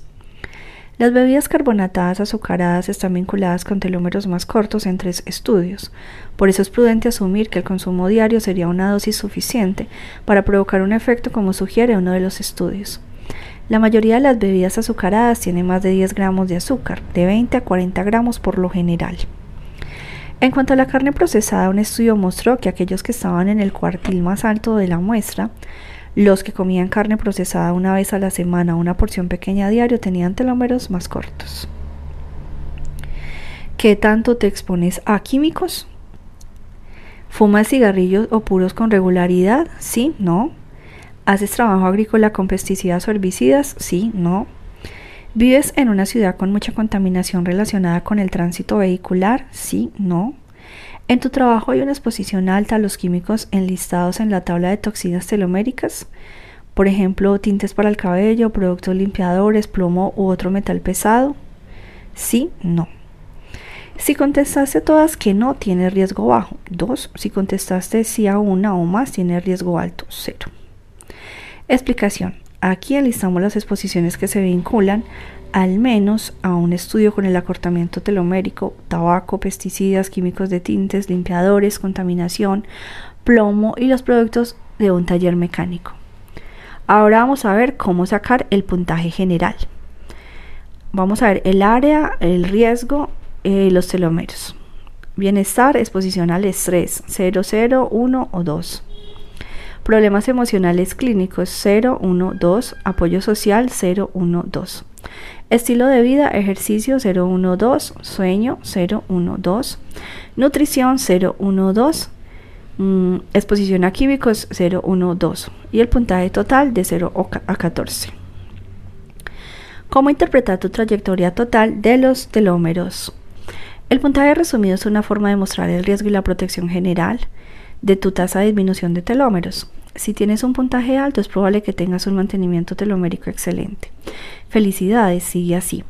Las bebidas carbonatadas azucaradas están vinculadas con telómeros más cortos en tres estudios. Por eso es prudente asumir que el consumo diario sería una dosis suficiente para provocar un efecto como sugiere uno de los estudios. La mayoría de las bebidas azucaradas tienen más de 10 gramos de azúcar, de 20 a 40 gramos por lo general. En cuanto a la carne procesada, un estudio mostró que aquellos que estaban en el cuartil más alto de la muestra, los que comían carne procesada una vez a la semana, una porción pequeña a diario, tenían telómeros más cortos. ¿Qué tanto te expones a químicos? ¿Fumas cigarrillos o puros con regularidad? Sí, no. ¿Haces trabajo agrícola con pesticidas o herbicidas? Sí, no. ¿Vives en una ciudad con mucha contaminación relacionada con el tránsito vehicular? Sí, no. ¿En tu trabajo hay una exposición alta a los químicos enlistados en la tabla de toxinas teloméricas? Por ejemplo, tintes para el cabello, productos limpiadores, plomo u otro metal pesado. Sí, no. Si contestaste todas que no, tiene riesgo bajo. 2. Si contestaste sí a una o más, tiene riesgo alto. 0. Explicación. Aquí enlistamos las exposiciones que se vinculan al menos a un estudio con el acortamiento telomérico, tabaco, pesticidas, químicos de tintes, limpiadores, contaminación, plomo y los productos de un taller mecánico. Ahora vamos a ver cómo sacar el puntaje general. Vamos a ver el área, el riesgo y los telómeros. Bienestar, exposición al estrés, 0, 0, 1 o 2. Problemas emocionales clínicos 0, 1, 2. Apoyo social 0, 1, 2. Estilo de vida, ejercicio 0, 1, 2. Sueño 0, 1, 2. Nutrición 0, 1, 2. Mm, exposición a químicos 0, 1, 2 y el puntaje total de 0 a 14. ¿Cómo interpretar tu trayectoria total de los telómeros? El puntaje resumido es una forma de mostrar el riesgo y la protección general de tu tasa de disminución de telómeros. Si tienes un puntaje alto, es probable que tengas un mantenimiento telomérico excelente. Felicidades, sigue así.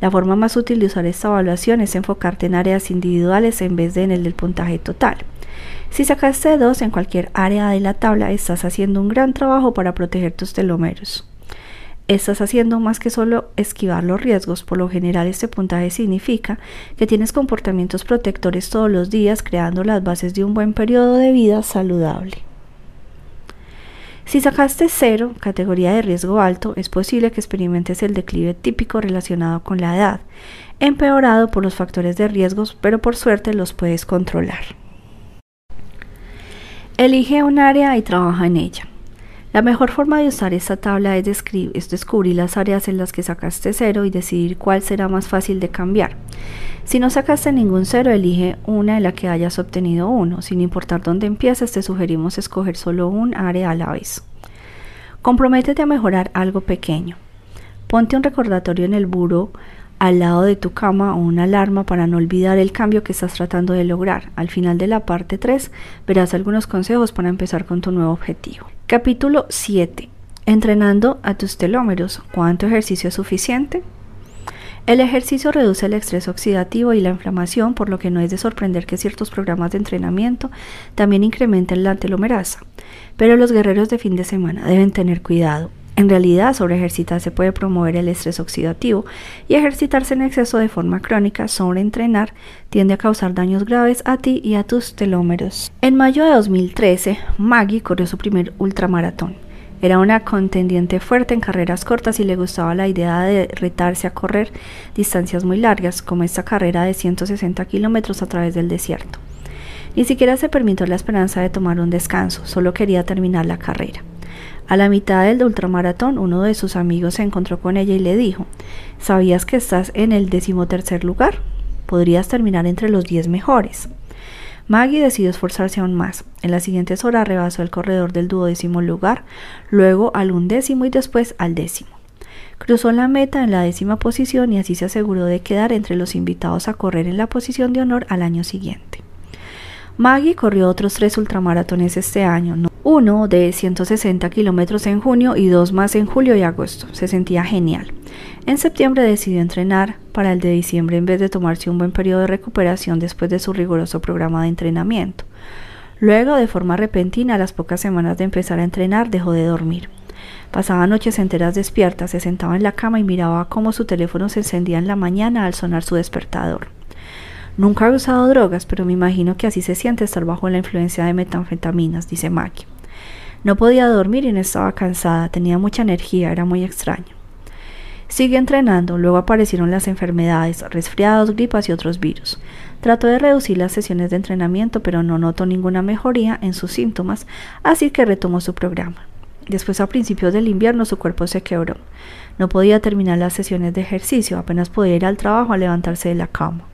La forma más útil de usar esta evaluación es enfocarte en áreas individuales en vez de en el del puntaje total. Si sacaste dos en cualquier área de la tabla, estás haciendo un gran trabajo para proteger tus telómeros. Estás haciendo más que solo esquivar los riesgos. Por lo general, este puntaje significa que tienes comportamientos protectores todos los días, creando las bases de un buen periodo de vida saludable. Si sacaste cero, categoría de riesgo alto, es posible que experimentes el declive típico relacionado con la edad, empeorado por los factores de riesgos, pero por suerte los puedes controlar. Elige un área y trabaja en ella. La mejor forma de usar esta tabla es, es, descubrir las áreas en las que sacaste cero y decidir cuál será más fácil de cambiar. Si no sacaste ningún cero, elige una en la que hayas obtenido uno. Sin importar dónde empieces, te sugerimos escoger solo un área a la vez. Comprométete a mejorar algo pequeño. Ponte un recordatorio en el buro al lado de tu cama o una alarma para no olvidar el cambio que estás tratando de lograr. Al final de la parte 3 verás algunos consejos para empezar con tu nuevo objetivo. Capítulo 7. Entrenando a tus telómeros. ¿Cuánto ejercicio es suficiente? El ejercicio reduce el estrés oxidativo y la inflamación, por lo que no es de sorprender que ciertos programas de entrenamiento también incrementen la telomerasa. Pero los guerreros de fin de semana deben tener cuidado. En realidad, sobre ejercitarse puede promover el estrés oxidativo y ejercitarse en exceso de forma crónica, sobre entrenar, tiende a causar daños graves a ti y a tus telómeros. En mayo de 2013, Maggie corrió su primer ultramaratón. Era una contendiente fuerte en carreras cortas y le gustaba la idea de retarse a correr distancias muy largas, como esta carrera de 160 kilómetros a través del desierto. Ni siquiera se permitió la esperanza de tomar un descanso, solo quería terminar la carrera. A la mitad del ultramaratón, uno de sus amigos se encontró con ella y le dijo, ¿sabías que estás en el decimotercer lugar? Podrías terminar entre los diez mejores. Maggie decidió esforzarse aún más. En las siguientes horas rebasó el corredor del duodécimo lugar, luego al undécimo y después al décimo. Cruzó la meta en la décima posición y así se aseguró de quedar entre los invitados a correr en la posición de honor al año siguiente. Maggie corrió otros tres ultramaratones este año, uno de 160 kilómetros en junio y dos más en julio y agosto. Se sentía genial. En septiembre decidió entrenar para el de diciembre en vez de tomarse un buen periodo de recuperación después de su riguroso programa de entrenamiento. Luego, de forma repentina, a las pocas semanas de empezar a entrenar, dejó de dormir. Pasaba noches enteras despierta, se sentaba en la cama y miraba cómo su teléfono se encendía en la mañana al sonar su despertador. Nunca he usado drogas, pero me imagino que así se siente estar bajo la influencia de metanfetaminas, dice Maggie. No podía dormir y no estaba cansada, tenía mucha energía, era muy extraño. Sigue entrenando, luego aparecieron las enfermedades, resfriados, gripas y otros virus. Trató de reducir las sesiones de entrenamiento, pero no notó ninguna mejoría en sus síntomas, así que retomó su programa. Después, a principios del invierno, su cuerpo se quebró. No podía terminar las sesiones de ejercicio, apenas podía ir al trabajo a levantarse de la cama.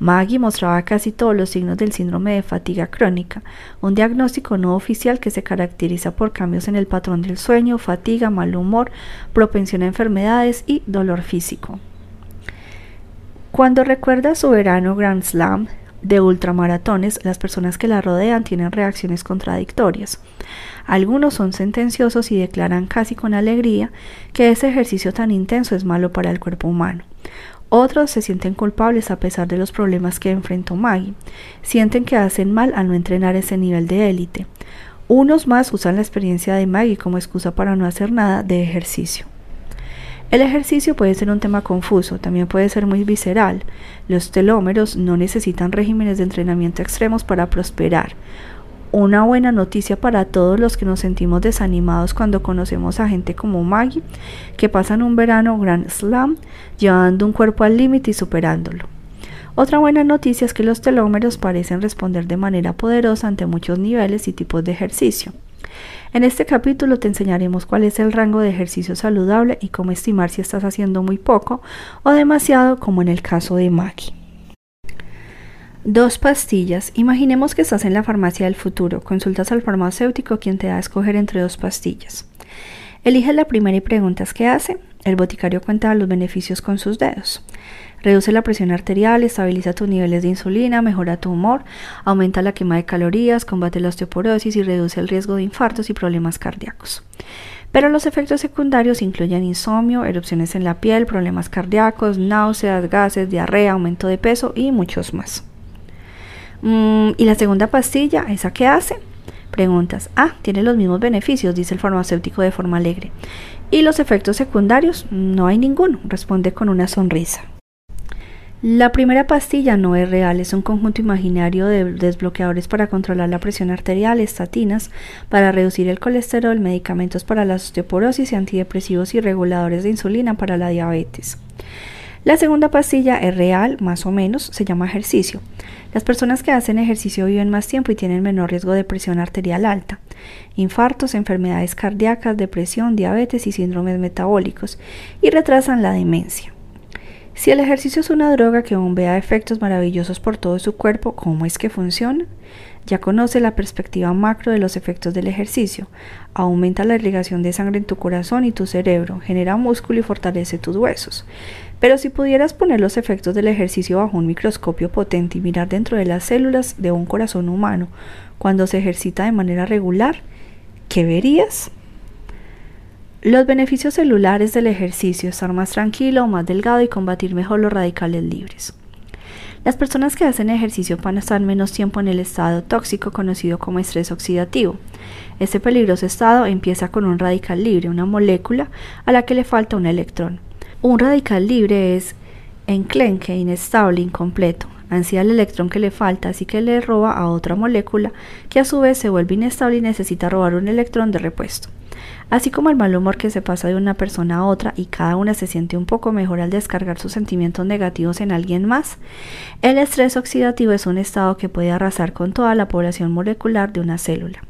Maggie mostraba casi todos los signos del síndrome de fatiga crónica, un diagnóstico no oficial que se caracteriza por cambios en el patrón del sueño, fatiga, mal humor, propensión a enfermedades y dolor físico. Cuando recuerda su verano Grand Slam de ultramaratones, las personas que la rodean tienen reacciones contradictorias. Algunos son sentenciosos y declaran casi con alegría que ese ejercicio tan intenso es malo para el cuerpo humano. Otros se sienten culpables a pesar de los problemas que enfrentó Maggie. Sienten que hacen mal al no entrenar ese nivel de élite. Unos más usan la experiencia de Maggie como excusa para no hacer nada de ejercicio. El ejercicio puede ser un tema confuso, también puede ser muy visceral. Los telómeros no necesitan regímenes de entrenamiento extremos para prosperar. Una buena noticia para todos los que nos sentimos desanimados cuando conocemos a gente como Maggie, que pasan un verano Grand Slam llevando un cuerpo al límite y superándolo. Otra buena noticia es que los telómeros parecen responder de manera poderosa ante muchos niveles y tipos de ejercicio. En este capítulo te enseñaremos cuál es el rango de ejercicio saludable y cómo estimar si estás haciendo muy poco o demasiado como en el caso de Maggie. Dos pastillas. Imaginemos que estás en la farmacia del futuro. Consultas al farmacéutico quien te da a escoger entre dos pastillas. Eliges la primera y preguntas qué hace. El boticario cuenta los beneficios con sus dedos. Reduce la presión arterial, estabiliza tus niveles de insulina, mejora tu humor, aumenta la quema de calorías, combate la osteoporosis y reduce el riesgo de infartos y problemas cardíacos. Pero los efectos secundarios incluyen insomnio, erupciones en la piel, problemas cardíacos, náuseas, gases, diarrea, aumento de peso y muchos más. Mm, ¿Y la segunda pastilla? ¿Esa qué hace? Preguntas. Ah, tiene los mismos beneficios, dice el farmacéutico de forma alegre. ¿Y los efectos secundarios? No hay ninguno, responde con una sonrisa. La primera pastilla no es real, es un conjunto imaginario de desbloqueadores para controlar la presión arterial, estatinas para reducir el colesterol, medicamentos para la osteoporosis y antidepresivos y reguladores de insulina para la diabetes. La segunda pastilla es real, más o menos, se llama ejercicio. Las personas que hacen ejercicio viven más tiempo y tienen menor riesgo de presión arterial alta, infartos, enfermedades cardíacas, depresión, diabetes y síndromes metabólicos, y retrasan la demencia. Si el ejercicio es una droga que bombea efectos maravillosos por todo su cuerpo, ¿cómo es que funciona? Ya conoce la perspectiva macro de los efectos del ejercicio. Aumenta la irrigación de sangre en tu corazón y tu cerebro, genera músculo y fortalece tus huesos. Pero si pudieras poner los efectos del ejercicio bajo un microscopio potente y mirar dentro de las células de un corazón humano cuando se ejercita de manera regular, ¿qué verías? Los beneficios celulares del ejercicio, estar más tranquilo, más delgado y combatir mejor los radicales libres. Las personas que hacen ejercicio van a estar menos tiempo en el estado tóxico conocido como estrés oxidativo. Este peligroso estado empieza con un radical libre, una molécula a la que le falta un electrón. Un radical libre es enclenque, inestable, incompleto. Ansía el electrón que le falta, así que le roba a otra molécula que a su vez se vuelve inestable y necesita robar un electrón de repuesto. Así como el mal humor que se pasa de una persona a otra y cada una se siente un poco mejor al descargar sus sentimientos negativos en alguien más, el estrés oxidativo es un estado que puede arrasar con toda la población molecular de una célula.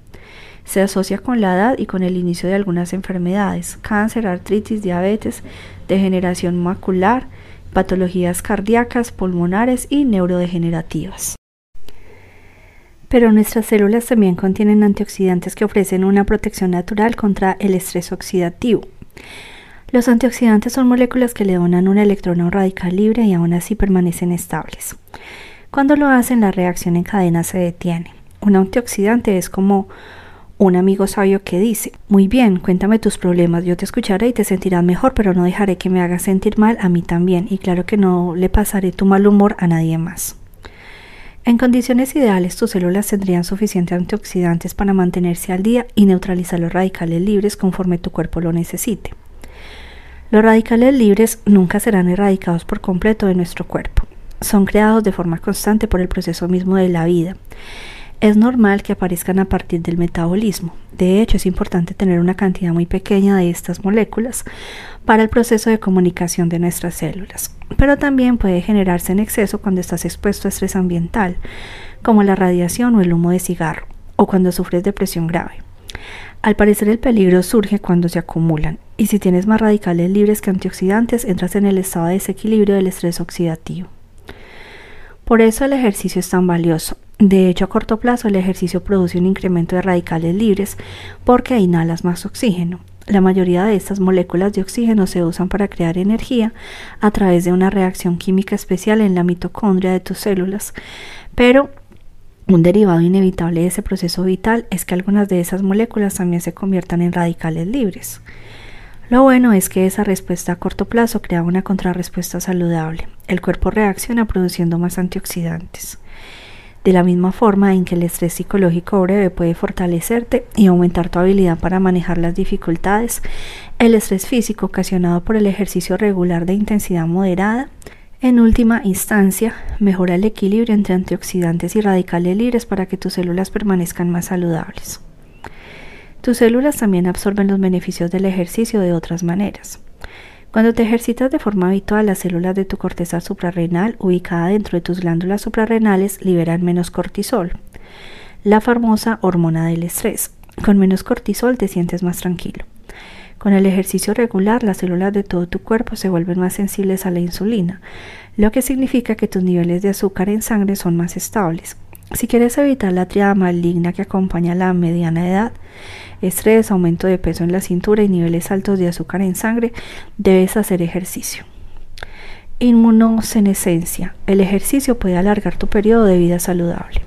Se asocia con la edad y con el inicio de algunas enfermedades, cáncer, artritis, diabetes, degeneración macular, patologías cardíacas, pulmonares y neurodegenerativas. Pero nuestras células también contienen antioxidantes que ofrecen una protección natural contra el estrés oxidativo. Los antioxidantes son moléculas que le donan un electrón a un radical libre y aún así permanecen estables. Cuando lo hacen, la reacción en cadena se detiene. Un antioxidante es como un amigo sabio que dice, muy bien, cuéntame tus problemas, yo te escucharé y te sentirás mejor, pero no dejaré que me hagas sentir mal a mí también, y claro que no le pasaré tu mal humor a nadie más. En condiciones ideales, tus células tendrían suficientes antioxidantes para mantenerse al día y neutralizar los radicales libres conforme tu cuerpo lo necesite. Los radicales libres nunca serán erradicados por completo de nuestro cuerpo. Son creados de forma constante por el proceso mismo de la vida es normal que aparezcan a partir del metabolismo. De hecho, es importante tener una cantidad muy pequeña de estas moléculas para el proceso de comunicación de nuestras células. Pero también puede generarse en exceso cuando estás expuesto a estrés ambiental, como la radiación o el humo de cigarro, o cuando sufres depresión grave. Al parecer el peligro surge cuando se acumulan, y si tienes más radicales libres que antioxidantes, entras en el estado de desequilibrio del estrés oxidativo. Por eso el ejercicio es tan valioso. De hecho, a corto plazo el ejercicio produce un incremento de radicales libres porque inhalas más oxígeno. La mayoría de estas moléculas de oxígeno se usan para crear energía a través de una reacción química especial en la mitocondria de tus células, pero un derivado inevitable de ese proceso vital es que algunas de esas moléculas también se conviertan en radicales libres. Lo bueno es que esa respuesta a corto plazo crea una contrarrespuesta saludable. El cuerpo reacciona produciendo más antioxidantes. De la misma forma en que el estrés psicológico breve puede fortalecerte y aumentar tu habilidad para manejar las dificultades, el estrés físico ocasionado por el ejercicio regular de intensidad moderada, en última instancia, mejora el equilibrio entre antioxidantes y radicales libres para que tus células permanezcan más saludables. Tus células también absorben los beneficios del ejercicio de otras maneras. Cuando te ejercitas de forma habitual, las células de tu corteza suprarrenal, ubicada dentro de tus glándulas suprarrenales, liberan menos cortisol, la famosa hormona del estrés. Con menos cortisol te sientes más tranquilo. Con el ejercicio regular, las células de todo tu cuerpo se vuelven más sensibles a la insulina, lo que significa que tus niveles de azúcar en sangre son más estables. Si quieres evitar la triada maligna que acompaña a la mediana edad, estrés, aumento de peso en la cintura y niveles altos de azúcar en sangre, debes hacer ejercicio. Inmunosenescencia. El ejercicio puede alargar tu periodo de vida saludable.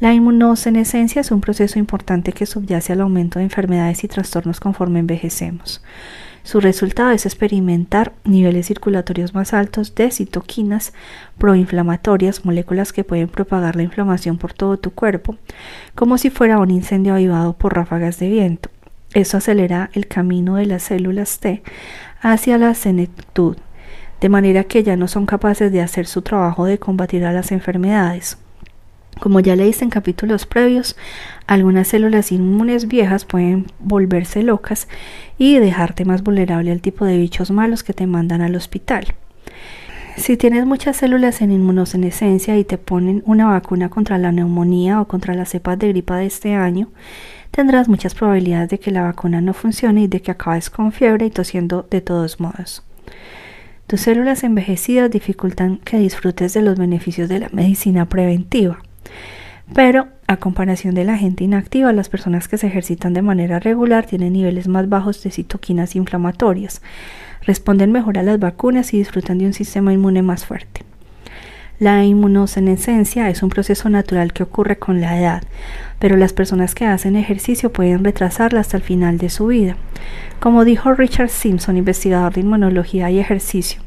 La inmunosenescencia es un proceso importante que subyace al aumento de enfermedades y trastornos conforme envejecemos. Su resultado es experimentar niveles circulatorios más altos de citoquinas proinflamatorias, moléculas que pueden propagar la inflamación por todo tu cuerpo, como si fuera un incendio avivado por ráfagas de viento. Eso acelera el camino de las células T hacia la senectud, de manera que ya no son capaces de hacer su trabajo de combatir a las enfermedades. Como ya leíste en capítulos previos, algunas células inmunes viejas pueden volverse locas y dejarte más vulnerable al tipo de bichos malos que te mandan al hospital. Si tienes muchas células en inmunosenescencia y te ponen una vacuna contra la neumonía o contra las cepas de gripa de este año, tendrás muchas probabilidades de que la vacuna no funcione y de que acabes con fiebre y tosiendo de todos modos. Tus células envejecidas dificultan que disfrutes de los beneficios de la medicina preventiva. Pero, a comparación de la gente inactiva, las personas que se ejercitan de manera regular tienen niveles más bajos de citoquinas inflamatorias, responden mejor a las vacunas y disfrutan de un sistema inmune más fuerte. La inmunosenescencia es un proceso natural que ocurre con la edad, pero las personas que hacen ejercicio pueden retrasarla hasta el final de su vida. Como dijo Richard Simpson, investigador de inmunología y ejercicio,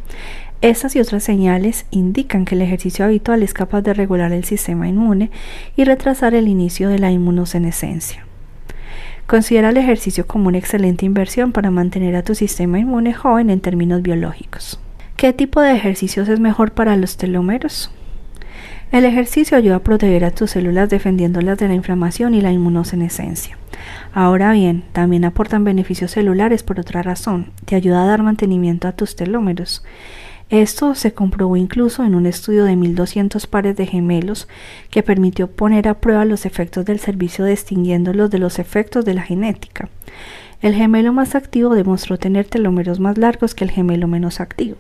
estas y otras señales indican que el ejercicio habitual es capaz de regular el sistema inmune y retrasar el inicio de la inmunosenescencia. Considera el ejercicio como una excelente inversión para mantener a tu sistema inmune joven en términos biológicos. ¿Qué tipo de ejercicios es mejor para los telómeros? El ejercicio ayuda a proteger a tus células defendiéndolas de la inflamación y la inmunosenescencia. Ahora bien, también aportan beneficios celulares por otra razón. Te ayuda a dar mantenimiento a tus telómeros. Esto se comprobó incluso en un estudio de 1.200 pares de gemelos que permitió poner a prueba los efectos del servicio distinguiéndolos de los efectos de la genética. El gemelo más activo demostró tener telómeros más largos que el gemelo menos activo.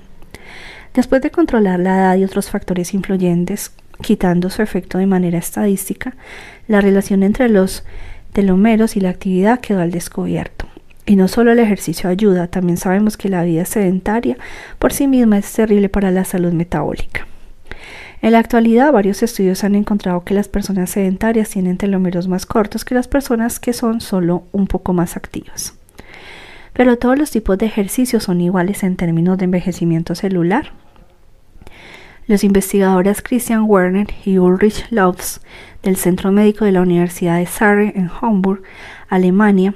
Después de controlar la edad y otros factores influyentes, quitando su efecto de manera estadística, la relación entre los telómeros y la actividad quedó al descubierto. Y no solo el ejercicio ayuda, también sabemos que la vida sedentaria por sí misma es terrible para la salud metabólica. En la actualidad, varios estudios han encontrado que las personas sedentarias tienen telómeros más cortos que las personas que son solo un poco más activas. Pero todos los tipos de ejercicio son iguales en términos de envejecimiento celular. Los investigadores Christian Werner y Ulrich Lofs del Centro Médico de la Universidad de Sarre en Hamburg, Alemania,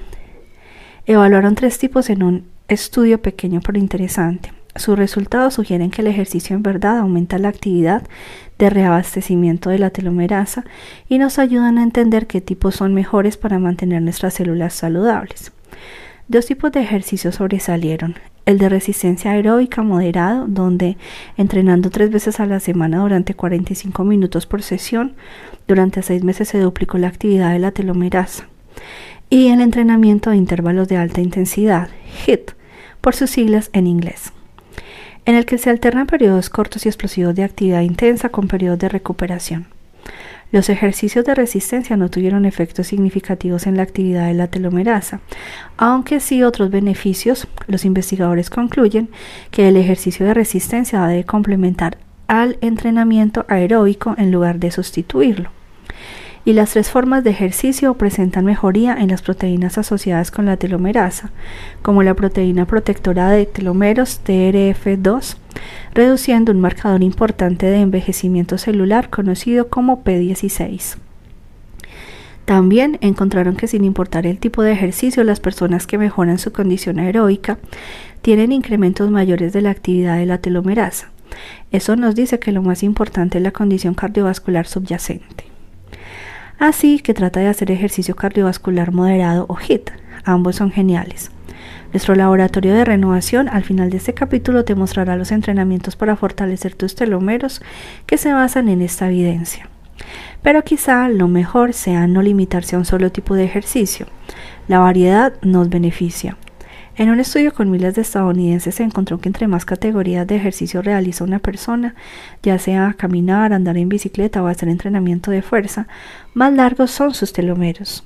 Evaluaron tres tipos en un estudio pequeño pero interesante. Sus resultados sugieren que el ejercicio en verdad aumenta la actividad de reabastecimiento de la telomerasa y nos ayudan a entender qué tipos son mejores para mantener nuestras células saludables. Dos tipos de ejercicios sobresalieron. El de resistencia aeróbica moderado, donde entrenando tres veces a la semana durante 45 minutos por sesión, durante seis meses se duplicó la actividad de la telomerasa y el entrenamiento de intervalos de alta intensidad, HIT, por sus siglas en inglés, en el que se alternan periodos cortos y explosivos de actividad intensa con periodos de recuperación. Los ejercicios de resistencia no tuvieron efectos significativos en la actividad de la telomerasa, aunque sí otros beneficios. Los investigadores concluyen que el ejercicio de resistencia debe complementar al entrenamiento aeróbico en lugar de sustituirlo y las tres formas de ejercicio presentan mejoría en las proteínas asociadas con la telomerasa, como la proteína protectora de telómeros TRF2, reduciendo un marcador importante de envejecimiento celular conocido como P16. También encontraron que sin importar el tipo de ejercicio, las personas que mejoran su condición aeróbica tienen incrementos mayores de la actividad de la telomerasa. Eso nos dice que lo más importante es la condición cardiovascular subyacente. Así que trata de hacer ejercicio cardiovascular moderado o HIT. Ambos son geniales. Nuestro laboratorio de renovación al final de este capítulo te mostrará los entrenamientos para fortalecer tus telómeros que se basan en esta evidencia. Pero quizá lo mejor sea no limitarse a un solo tipo de ejercicio. La variedad nos beneficia. En un estudio con miles de estadounidenses se encontró que entre más categorías de ejercicio realiza una persona, ya sea caminar, andar en bicicleta o hacer entrenamiento de fuerza, más largos son sus telómeros.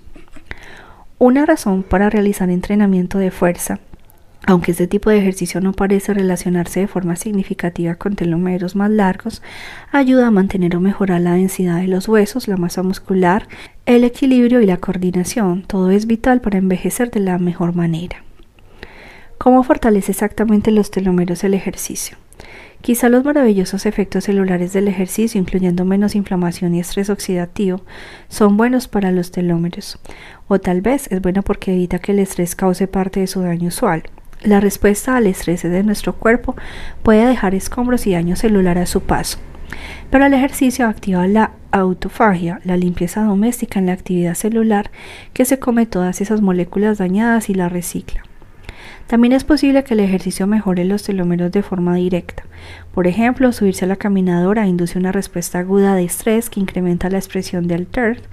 Una razón para realizar entrenamiento de fuerza aunque este tipo de ejercicio no parece relacionarse de forma significativa con telómeros más largos, ayuda a mantener o mejorar la densidad de los huesos, la masa muscular, el equilibrio y la coordinación. Todo es vital para envejecer de la mejor manera. ¿Cómo fortalece exactamente los telómeros el ejercicio? Quizá los maravillosos efectos celulares del ejercicio, incluyendo menos inflamación y estrés oxidativo, son buenos para los telómeros. O tal vez es bueno porque evita que el estrés cause parte de su daño usual. La respuesta al estrés de nuestro cuerpo puede dejar escombros y daño celular a su paso. Pero el ejercicio activa la autofagia, la limpieza doméstica en la actividad celular que se come todas esas moléculas dañadas y la recicla. También es posible que el ejercicio mejore los telómeros de forma directa. Por ejemplo, subirse a la caminadora induce una respuesta aguda de estrés que incrementa la expresión del TERT,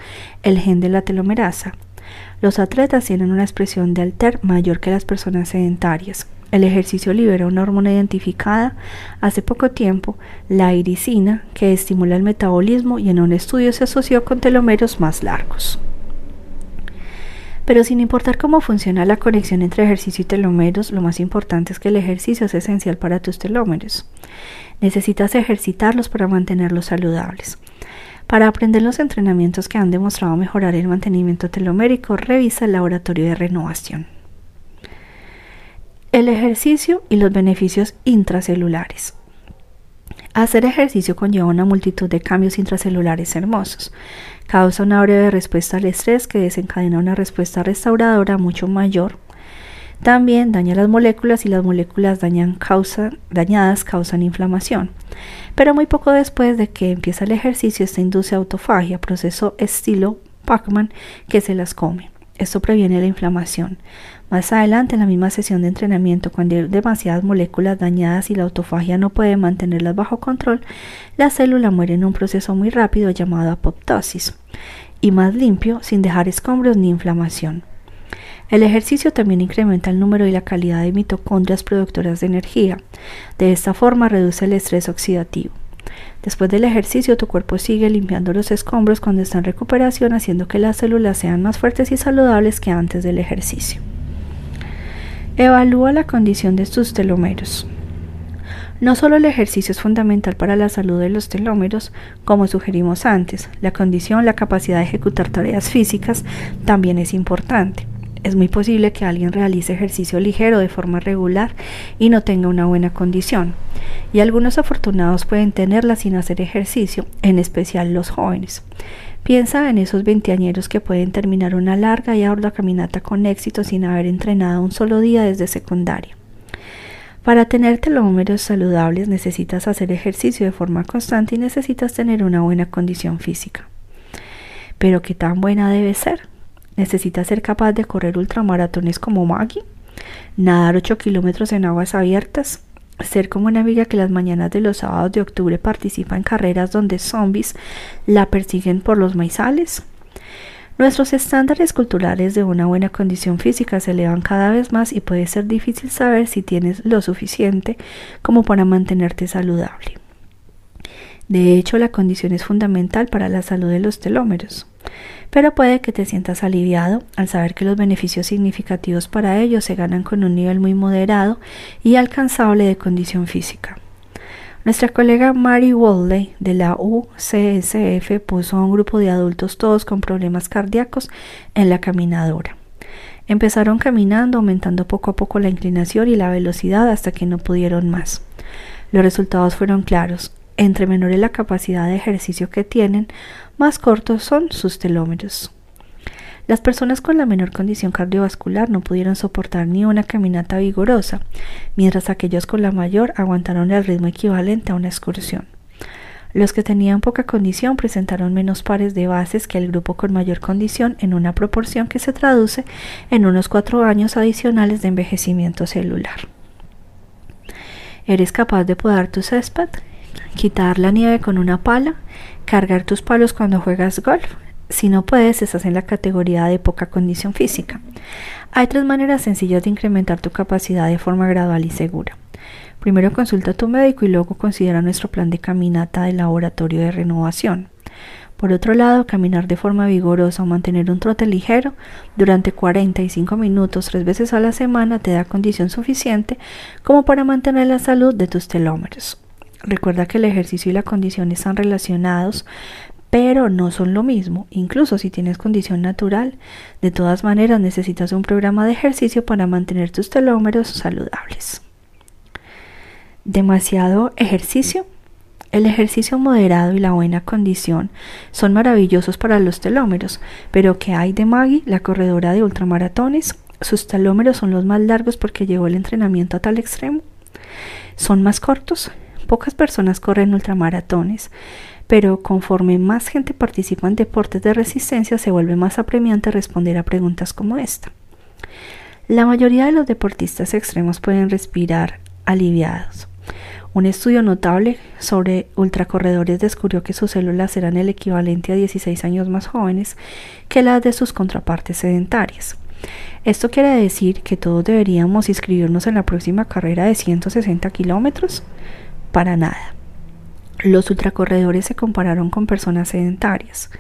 el gen de la telomerasa. Los atletas tienen una expresión de alter mayor que las personas sedentarias. El ejercicio libera una hormona identificada hace poco tiempo, la iricina, que estimula el metabolismo y en un estudio se asoció con telómeros más largos. Pero sin importar cómo funciona la conexión entre ejercicio y telómeros, lo más importante es que el ejercicio es esencial para tus telómeros. Necesitas ejercitarlos para mantenerlos saludables. Para aprender los entrenamientos que han demostrado mejorar el mantenimiento telomérico, revisa el laboratorio de renovación. El ejercicio y los beneficios intracelulares. Hacer ejercicio conlleva una multitud de cambios intracelulares hermosos. Causa una breve respuesta al estrés que desencadena una respuesta restauradora mucho mayor también daña las moléculas y las moléculas dañadas causan inflamación. Pero muy poco después de que empieza el ejercicio, esto induce autofagia, proceso estilo Pacman que se las come. Esto previene la inflamación. Más adelante, en la misma sesión de entrenamiento, cuando hay demasiadas moléculas dañadas y la autofagia no puede mantenerlas bajo control, la célula muere en un proceso muy rápido llamado apoptosis y más limpio, sin dejar escombros ni inflamación. El ejercicio también incrementa el número y la calidad de mitocondrias productoras de energía. De esta forma reduce el estrés oxidativo. Después del ejercicio, tu cuerpo sigue limpiando los escombros cuando está en recuperación, haciendo que las células sean más fuertes y saludables que antes del ejercicio. Evalúa la condición de tus telómeros. No solo el ejercicio es fundamental para la salud de los telómeros, como sugerimos antes, la condición, la capacidad de ejecutar tareas físicas también es importante. Es muy posible que alguien realice ejercicio ligero de forma regular y no tenga una buena condición. Y algunos afortunados pueden tenerla sin hacer ejercicio, en especial los jóvenes. Piensa en esos veinteañeros que pueden terminar una larga y ardua caminata con éxito sin haber entrenado un solo día desde secundaria. Para tener telómeros saludables necesitas hacer ejercicio de forma constante y necesitas tener una buena condición física. Pero ¿qué tan buena debe ser? Necesitas ser capaz de correr ultramaratones como Maggie, nadar 8 kilómetros en aguas abiertas, ser como una amiga que las mañanas de los sábados de octubre participa en carreras donde zombies la persiguen por los maizales. Nuestros estándares culturales de una buena condición física se elevan cada vez más y puede ser difícil saber si tienes lo suficiente como para mantenerte saludable. De hecho, la condición es fundamental para la salud de los telómeros pero puede que te sientas aliviado al saber que los beneficios significativos para ellos se ganan con un nivel muy moderado y alcanzable de condición física. Nuestra colega Mary Waldley de la UCSF puso a un grupo de adultos todos con problemas cardíacos en la caminadora. Empezaron caminando, aumentando poco a poco la inclinación y la velocidad hasta que no pudieron más. Los resultados fueron claros. Entre menores la capacidad de ejercicio que tienen, más cortos son sus telómeros. Las personas con la menor condición cardiovascular no pudieron soportar ni una caminata vigorosa, mientras aquellos con la mayor aguantaron el ritmo equivalente a una excursión. Los que tenían poca condición presentaron menos pares de bases que el grupo con mayor condición en una proporción que se traduce en unos cuatro años adicionales de envejecimiento celular. ¿Eres capaz de podar tu césped? Quitar la nieve con una pala, cargar tus palos cuando juegas golf. Si no puedes, estás en la categoría de poca condición física. Hay tres maneras sencillas de incrementar tu capacidad de forma gradual y segura. Primero consulta a tu médico y luego considera nuestro plan de caminata del laboratorio de renovación. Por otro lado, caminar de forma vigorosa o mantener un trote ligero durante 45 minutos tres veces a la semana te da condición suficiente como para mantener la salud de tus telómeros. Recuerda que el ejercicio y la condición están relacionados, pero no son lo mismo. Incluso si tienes condición natural, de todas maneras necesitas un programa de ejercicio para mantener tus telómeros saludables. ¿Demasiado ejercicio? El ejercicio moderado y la buena condición son maravillosos para los telómeros, pero ¿qué hay de Maggie, la corredora de ultramaratones? Sus telómeros son los más largos porque llevó el entrenamiento a tal extremo. ¿Son más cortos? Pocas personas corren ultramaratones, pero conforme más gente participa en deportes de resistencia se vuelve más apremiante responder a preguntas como esta. La mayoría de los deportistas extremos pueden respirar aliviados. Un estudio notable sobre ultracorredores descubrió que sus células eran el equivalente a 16 años más jóvenes que las de sus contrapartes sedentarias. ¿Esto quiere decir que todos deberíamos inscribirnos en la próxima carrera de 160 kilómetros? Para nada. Los ultracorredores se compararon con personas sedentarias.